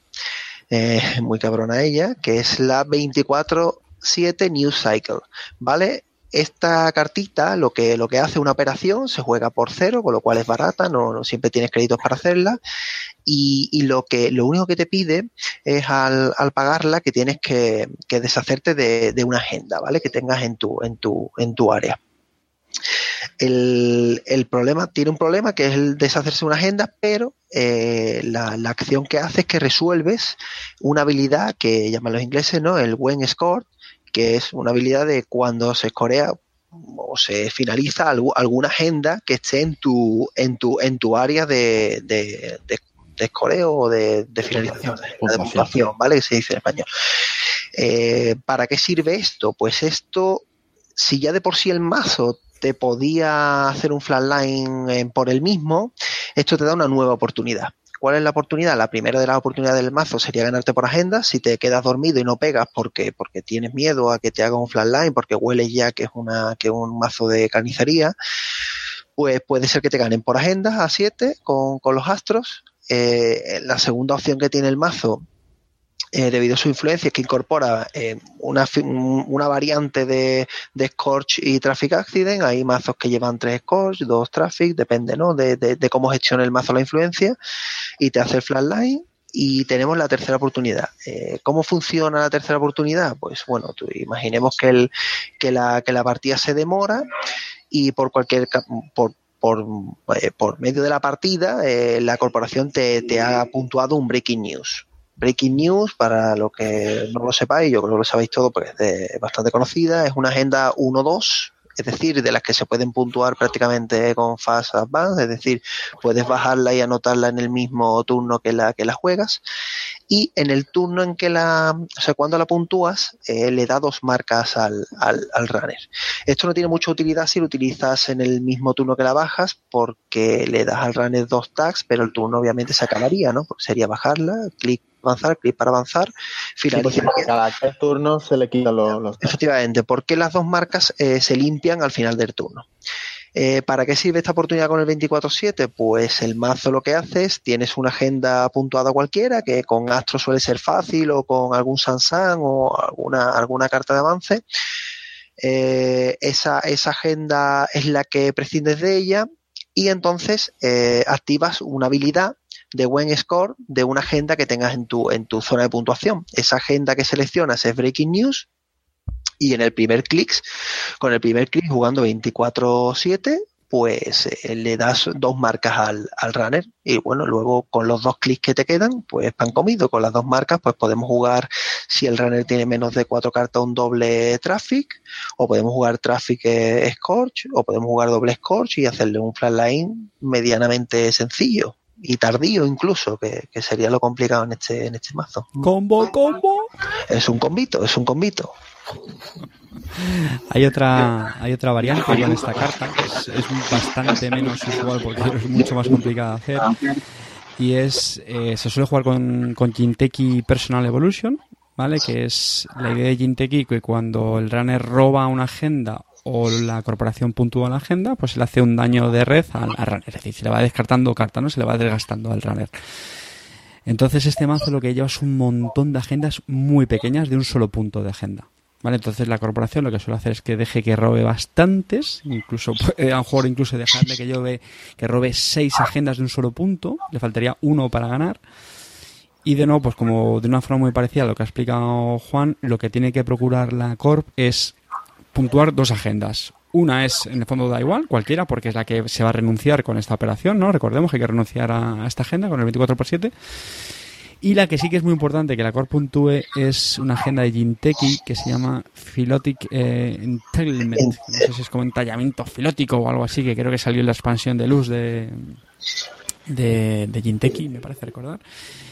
muy cabrona ella, que es la 24-7 News Cycle. ¿Vale? Esta cartita lo que, lo que hace una operación se juega por cero, con lo cual es barata, no, siempre tienes créditos para hacerla. Y, lo que lo único que te pide es al, pagarla que tienes que, deshacerte de, una agenda, ¿vale? Que tengas en tu, en tu, en tu área. El, problema tiene un problema que es el deshacerse de una agenda, pero eh, la, la, acción que hace es que resuelves una habilidad que llaman los ingleses, ¿no? El when score, que es una habilidad de cuando se escorea o se finaliza alguna agenda que esté en tu, en tu, en tu área de, de, de, escoreo o de, finalización, de puntuación, ¿vale? Que se dice en español. Eh, ¿Para qué sirve esto? Pues esto, si ya de por sí el mazo te podía hacer un flatline por el mismo, esto te da una nueva oportunidad. ¿Cuál es la oportunidad? La primera de las oportunidades del mazo sería ganarte por agenda. Si te quedas dormido y no pegas porque, porque tienes miedo a que te haga un flatline, porque hueles ya que es una, que un mazo de carnicería, pues puede ser que te ganen por agenda a 7 con, con los astros. Eh, la segunda opción que tiene el mazo eh, debido a su influencia, que incorpora eh, una, una, variante de, Scorch y Traffic Accident. Hay mazos que llevan tres Scorch, dos Traffic, depende ¿no? de, de, cómo gestione el mazo la influencia, y te hace el flatline. Y tenemos la tercera oportunidad. Eh, ¿Cómo funciona la tercera oportunidad? Pues bueno, tú, imaginemos que, el, que, la, que la partida se demora y por cualquier por, por, por medio de la partida la corporación te, te ha puntuado un breaking news Breaking News, para lo que no lo sepáis, yo creo que lo sabéis todo porque es bastante conocida, es una agenda 1-2, es decir, de las que se pueden puntuar prácticamente con Fast Advance, es decir, puedes bajarla y anotarla en el mismo turno que la que la juegas y en el turno en que la, o sea, cuando la puntúas, eh, le da dos marcas al, al, al, runner. Esto no tiene mucha utilidad si lo utilizas en el mismo turno que la bajas, porque le das al runner dos tags, pero el turno obviamente se acabaría, ¿no? Porque sería bajarla, clic avanzar, clic para avanzar, finaliza. cada tres turnos se le quitan los, los... Efectivamente, porque las dos marcas eh, se limpian al final del turno. Eh, ¿Para qué sirve esta oportunidad con el 24-7? Pues el mazo lo que hace es, tienes una agenda puntuada cualquiera, que con Astro suele ser fácil, o con algún Sansan o alguna, alguna carta de avance. Eh, esa, esa agenda es la que prescindes de ella y entonces eh, activas una habilidad de buen score de una agenda que tengas en tu, en tu zona de puntuación. Esa agenda que seleccionas es Breaking News y en el primer clic, con el primer clic jugando 24-7, pues eh, le das dos marcas al, al, runner y bueno, luego con los dos clics que te quedan, pues pan comido. Con las dos marcas, pues podemos jugar, si el runner tiene menos de cuatro cartas, un doble traffic, o podemos jugar traffic eh, scorch, o podemos jugar doble scorch y hacerle un flatline medianamente sencillo y tardío incluso, que, que, sería lo complicado en este, en este mazo. Combo, combo. Es un combito, es un combito. Hay otra, hay otra variante con esta carta, es, es, bastante menos usual porque es mucho más complicada de hacer. Y es, eh, se suele jugar con, con Jinteki Personal Evolution, ¿vale? Que es la idea de Jinteki que cuando el runner roba una agenda o la corporación puntúa la agenda, pues le hace un daño de red al, runner. Es decir, se le va descartando carta, ¿no? Se le va desgastando al runner. Entonces este mazo lo que lleva es un montón de agendas muy pequeñas de un solo punto de agenda. ¿Vale? Entonces la corporación lo que suele hacer es que deje que robe bastantes, incluso a lo mejor incluso dejarle que lleve, que robe seis agendas de un solo punto, le faltaría uno para ganar. Y de nuevo, pues como de una forma muy parecida a lo que ha explicado Juan, lo que tiene que procurar la Corp es puntuar dos agendas. Una es, en el fondo da igual, cualquiera, porque es la que se va a renunciar con esta operación, ¿no? Recordemos que hay que renunciar a, a esta agenda con el 24x7. Y la que sí que es muy importante que la Corp puntúe es una agenda de Jinteki que se llama Philotic eh, Entanglement. No sé si es como entallamiento filótico o algo así, que creo que salió en la expansión de luz de, de, de Jinteki, me parece recordar.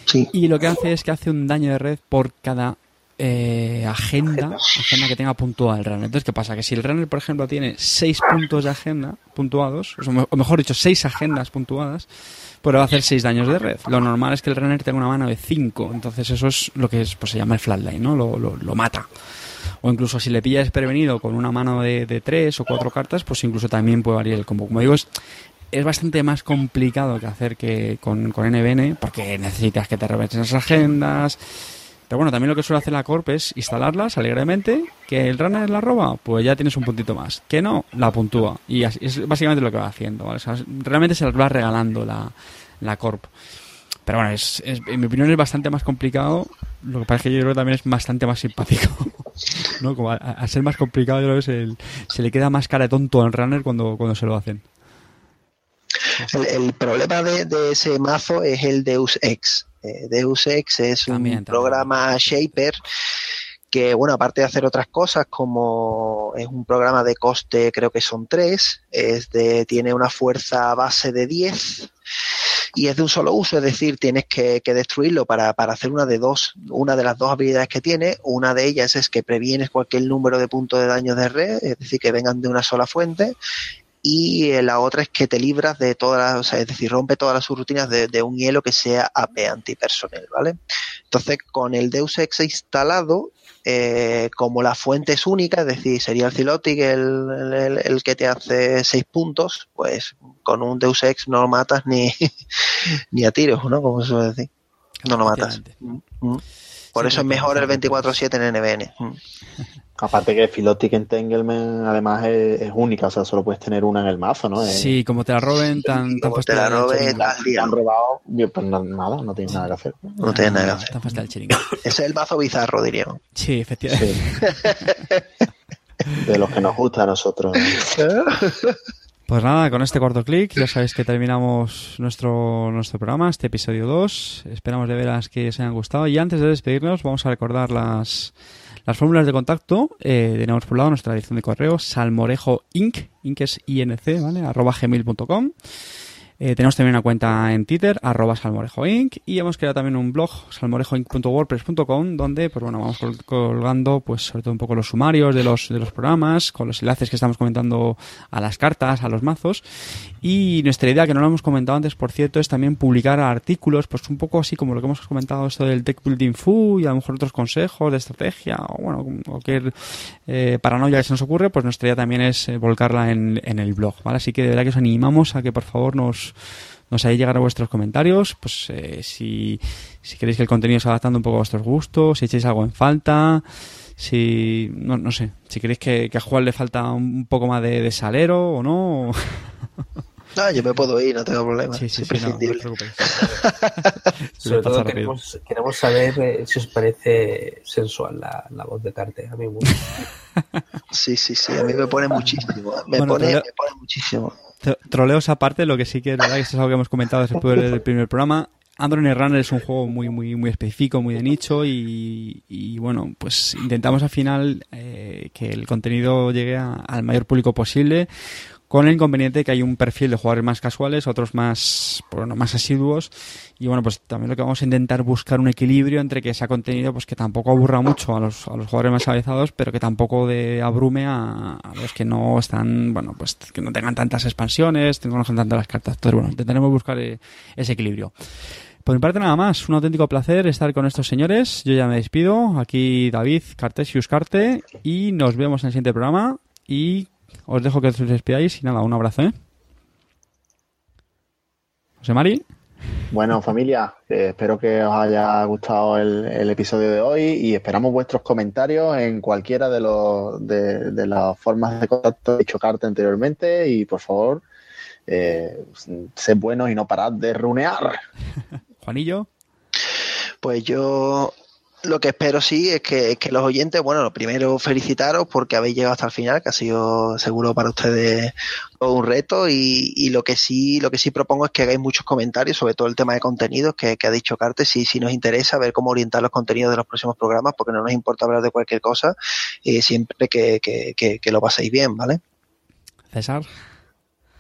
Sí. Y lo que hace es que hace un daño de red por cada eh, agenda, agenda que tenga puntuada el runner. Entonces, ¿qué pasa? Que si el runner, por ejemplo, tiene seis puntos de agenda puntuados, o mejor dicho, seis agendas puntuadas, pues va a hacer 6 daños de red. Lo normal es que el runner tenga una mano de 5, entonces eso es lo que es, pues se llama el flatline, ¿no? Lo, lo, lo mata. O incluso si le pilla desprevenido con una mano de, de 3 o 4 cartas, pues incluso también puede variar el combo. Como digo, es, es bastante más complicado que hacer que con, con NBN, porque necesitas que te reventen esas agendas. Pero bueno, también lo que suele hacer la Corp es instalarlas alegremente, que el runner la roba, pues ya tienes un puntito más. Que no, la puntúa. Y así, es básicamente lo que va haciendo. ¿vale? Realmente se las va regalando la, la Corp. Pero bueno, es, es, en mi opinión es bastante más complicado. Lo que pasa es que yo creo que también es bastante más simpático. ¿no? Como a, ser más complicado, yo creo que es el, se le queda más cara de tonto al runner cuando, cuando se lo hacen. El, el problema de, de, ese mazo es el Deus Ex. Eh, Deus Ex es también, un también. programa Shaper que, bueno, aparte de hacer otras cosas, como es un programa de coste, creo que son tres, es de, tiene una fuerza base de 10 y es de un solo uso, es decir, tienes que, que destruirlo para, para, hacer una de dos, una de las dos habilidades que tiene. Una de ellas es que previenes cualquier número de puntos de daño de red, es decir, que vengan de una sola fuente y la otra es que te libras de todas, o sea, es decir, rompe todas las subrutinas de, de, un hielo que sea AP antipersonal, ¿vale? Entonces, con el Deus Ex instalado, eh, como la fuente es única, es decir, sería el Zilotic el, el, el, que te hace seis puntos, pues con un Deus Ex no lo matas ni, ni a tiros, ¿no? Como se suele decir. No lo matas. Por sí, eso es mejor el 24-7 en NBN. Aparte que Philotic Entanglement además es, es, única, o sea, solo puedes tener una en el mazo, ¿no? Es... Sí, como te la roben tan, tan como te la roben, te han robado, pues nada, no tienes nada que hacer. No, no tienes nada que hacer. Tan fácil el chiringo. Ese es el mazo bizarro, diríamos. Sí, efectivamente. Sí. De los que nos gusta a nosotros. Pues nada, con este cuarto clic ya sabéis que terminamos nuestro, nuestro programa, este episodio 2. Esperamos de veras que os hayan gustado. Y antes de despedirnos, vamos a recordar las, las fórmulas de contacto. Eh, tenemos por un lado nuestra dirección de correo, salmorejoinc, inc es inc, ¿vale? arroba gmail.com. Eh, tenemos también una cuenta en Twitter, arroba salmorejoinc, y hemos creado también un blog, salmorejoinc.wordpress.com, donde, pues bueno, vamos colgando, pues sobre todo un poco los sumarios de los, de los programas, con los enlaces que estamos comentando a las cartas, a los mazos, y nuestra idea, que no lo hemos comentado antes, por cierto, es también publicar artículos, pues un poco así como lo que hemos comentado, esto del Tech Building Fu, y a lo mejor otros consejos de estrategia, o bueno, cualquier eh, paranoia que se nos ocurre, pues nuestra idea también es eh, volcarla en, en el blog, ¿vale? Así que de verdad que os animamos a que por favor nos nos, hagáis llegar a vuestros comentarios, pues eh, si, si queréis que el contenido se adaptando un poco a vuestros gustos, si echáis algo en falta, si, no, no sé, si queréis que, a Juan le falta un poco más de, salero o no. No, yo me puedo ir, no tengo problema. Sí, sí, sí, no, Sobre todo queremos, queremos, saber eh, si os parece sensual la, la voz de Carte. A mí. Sí, sí, sí, a mí me pone muchísimo. Me, pone, me pone muchísimo. Troleos aparte, lo que sí que es verdad, que es algo que hemos comentado después del primer programa. Android Runner es un juego muy, muy, muy específico, muy de nicho y, bueno, pues intentamos al final eh, que el contenido llegue al mayor público posible con el inconveniente que hay un perfil de jugadores más casuales, otros más, bueno, más asiduos, y bueno, pues también lo que vamos a intentar buscar un equilibrio entre que sea contenido pues que tampoco aburra mucho a los, a los jugadores más avanzados, pero que tampoco de abrume a, los que no están, bueno, pues que no tengan tantas expansiones, que no conozcan tantas las cartas. Entonces, bueno, intentaremos buscar eh, ese equilibrio. Por mi parte nada más, un auténtico placer estar con estos señores. Yo ya me despido. Aquí David Cartesius Carte y nos vemos en el siguiente programa y os dejo que os despidáis y nada, un abrazo, ¿eh? José Mari. Bueno, familia, eh, espero que os haya gustado el, episodio de hoy y esperamos vuestros comentarios en cualquiera de, los, de, las formas de contacto que he dicho Carta anteriormente y por favor, eh, sed buenos y no parad de runear. Juanillo. Pues yo lo que espero sí es que, los oyentes, bueno, lo primero felicitaros porque habéis llegado hasta el final, que ha sido seguro para ustedes un reto y, lo que sí, lo que sí propongo es que hagáis muchos comentarios sobre todo el tema de contenidos que, ha dicho Carte, si, si nos interesa ver cómo orientar los contenidos de los próximos programas, porque no nos importa hablar de cualquier cosa, y siempre que, que lo paséis bien, ¿vale? César.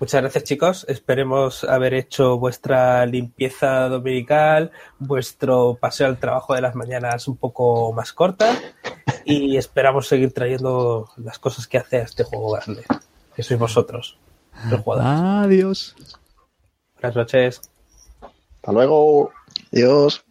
Muchas gracias chicos, esperemos haber hecho vuestra limpieza dominical, vuestro paseo al trabajo de las mañanas un poco más corta y esperamos seguir trayendo las cosas que hace a este juego grande, que sois vosotros, los jugadores. Adiós. Buenas noches. Hasta luego. Adiós.